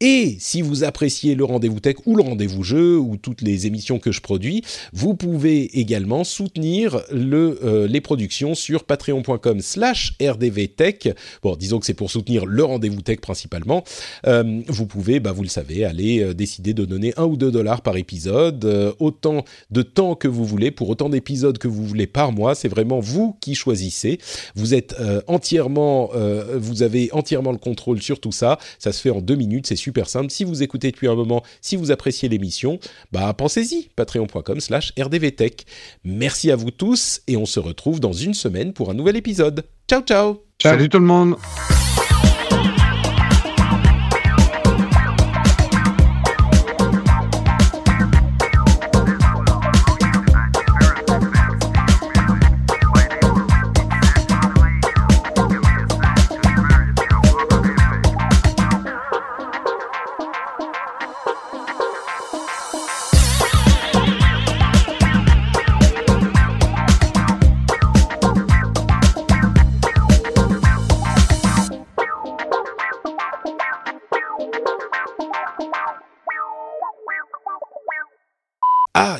Et si vous appréciez le rendez-vous tech ou le rendez-vous jeu ou toutes les émissions que je produis, vous pouvez également soutenir euh, les productions sur patreon.com slash rdvtech. Bon, disons que c'est pour soutenir le rendez-vous tech principalement. Euh, vous pouvez, bah, vous le savez, aller euh, décider de donner un ou deux dollars par épisode, autant de temps que vous voulez, pour autant d'épisodes que vous voulez par mois. C'est vraiment vous qui choisissez. Vous êtes entièrement, vous avez entièrement le contrôle sur tout ça. Ça se fait en deux minutes, super simple. Si vous écoutez depuis un moment, si vous appréciez l'émission, bah pensez-y, patreon.com slash rdvtech. Merci à vous tous et on se retrouve dans une semaine pour un nouvel épisode. Ciao ciao Salut tout le monde.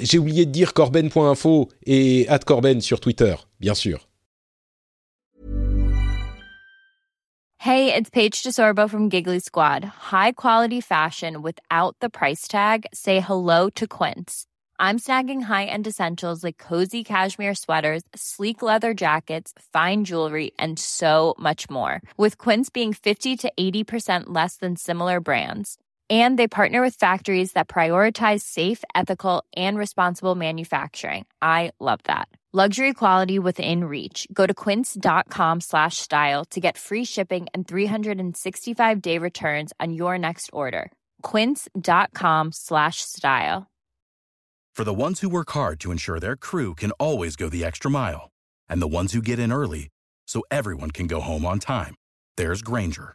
J'ai oublié de dire corben.info et @corben sur Twitter, bien sûr. Hey, it's Paige DeSorbo from Giggly Squad. High quality fashion without the price tag. Say hello to Quince. I'm snagging high-end essentials like cozy cashmere sweaters, sleek leather jackets, fine jewelry, and so much more. With Quince being 50 to 80% less than similar brands. And they partner with factories that prioritize safe, ethical, and responsible manufacturing. I love that. Luxury quality within reach. Go to quince.com slash style to get free shipping and 365 day returns on your next order. Quince.com slash style. For the ones who work hard to ensure their crew can always go the extra mile, and the ones who get in early so everyone can go home on time, there's Granger,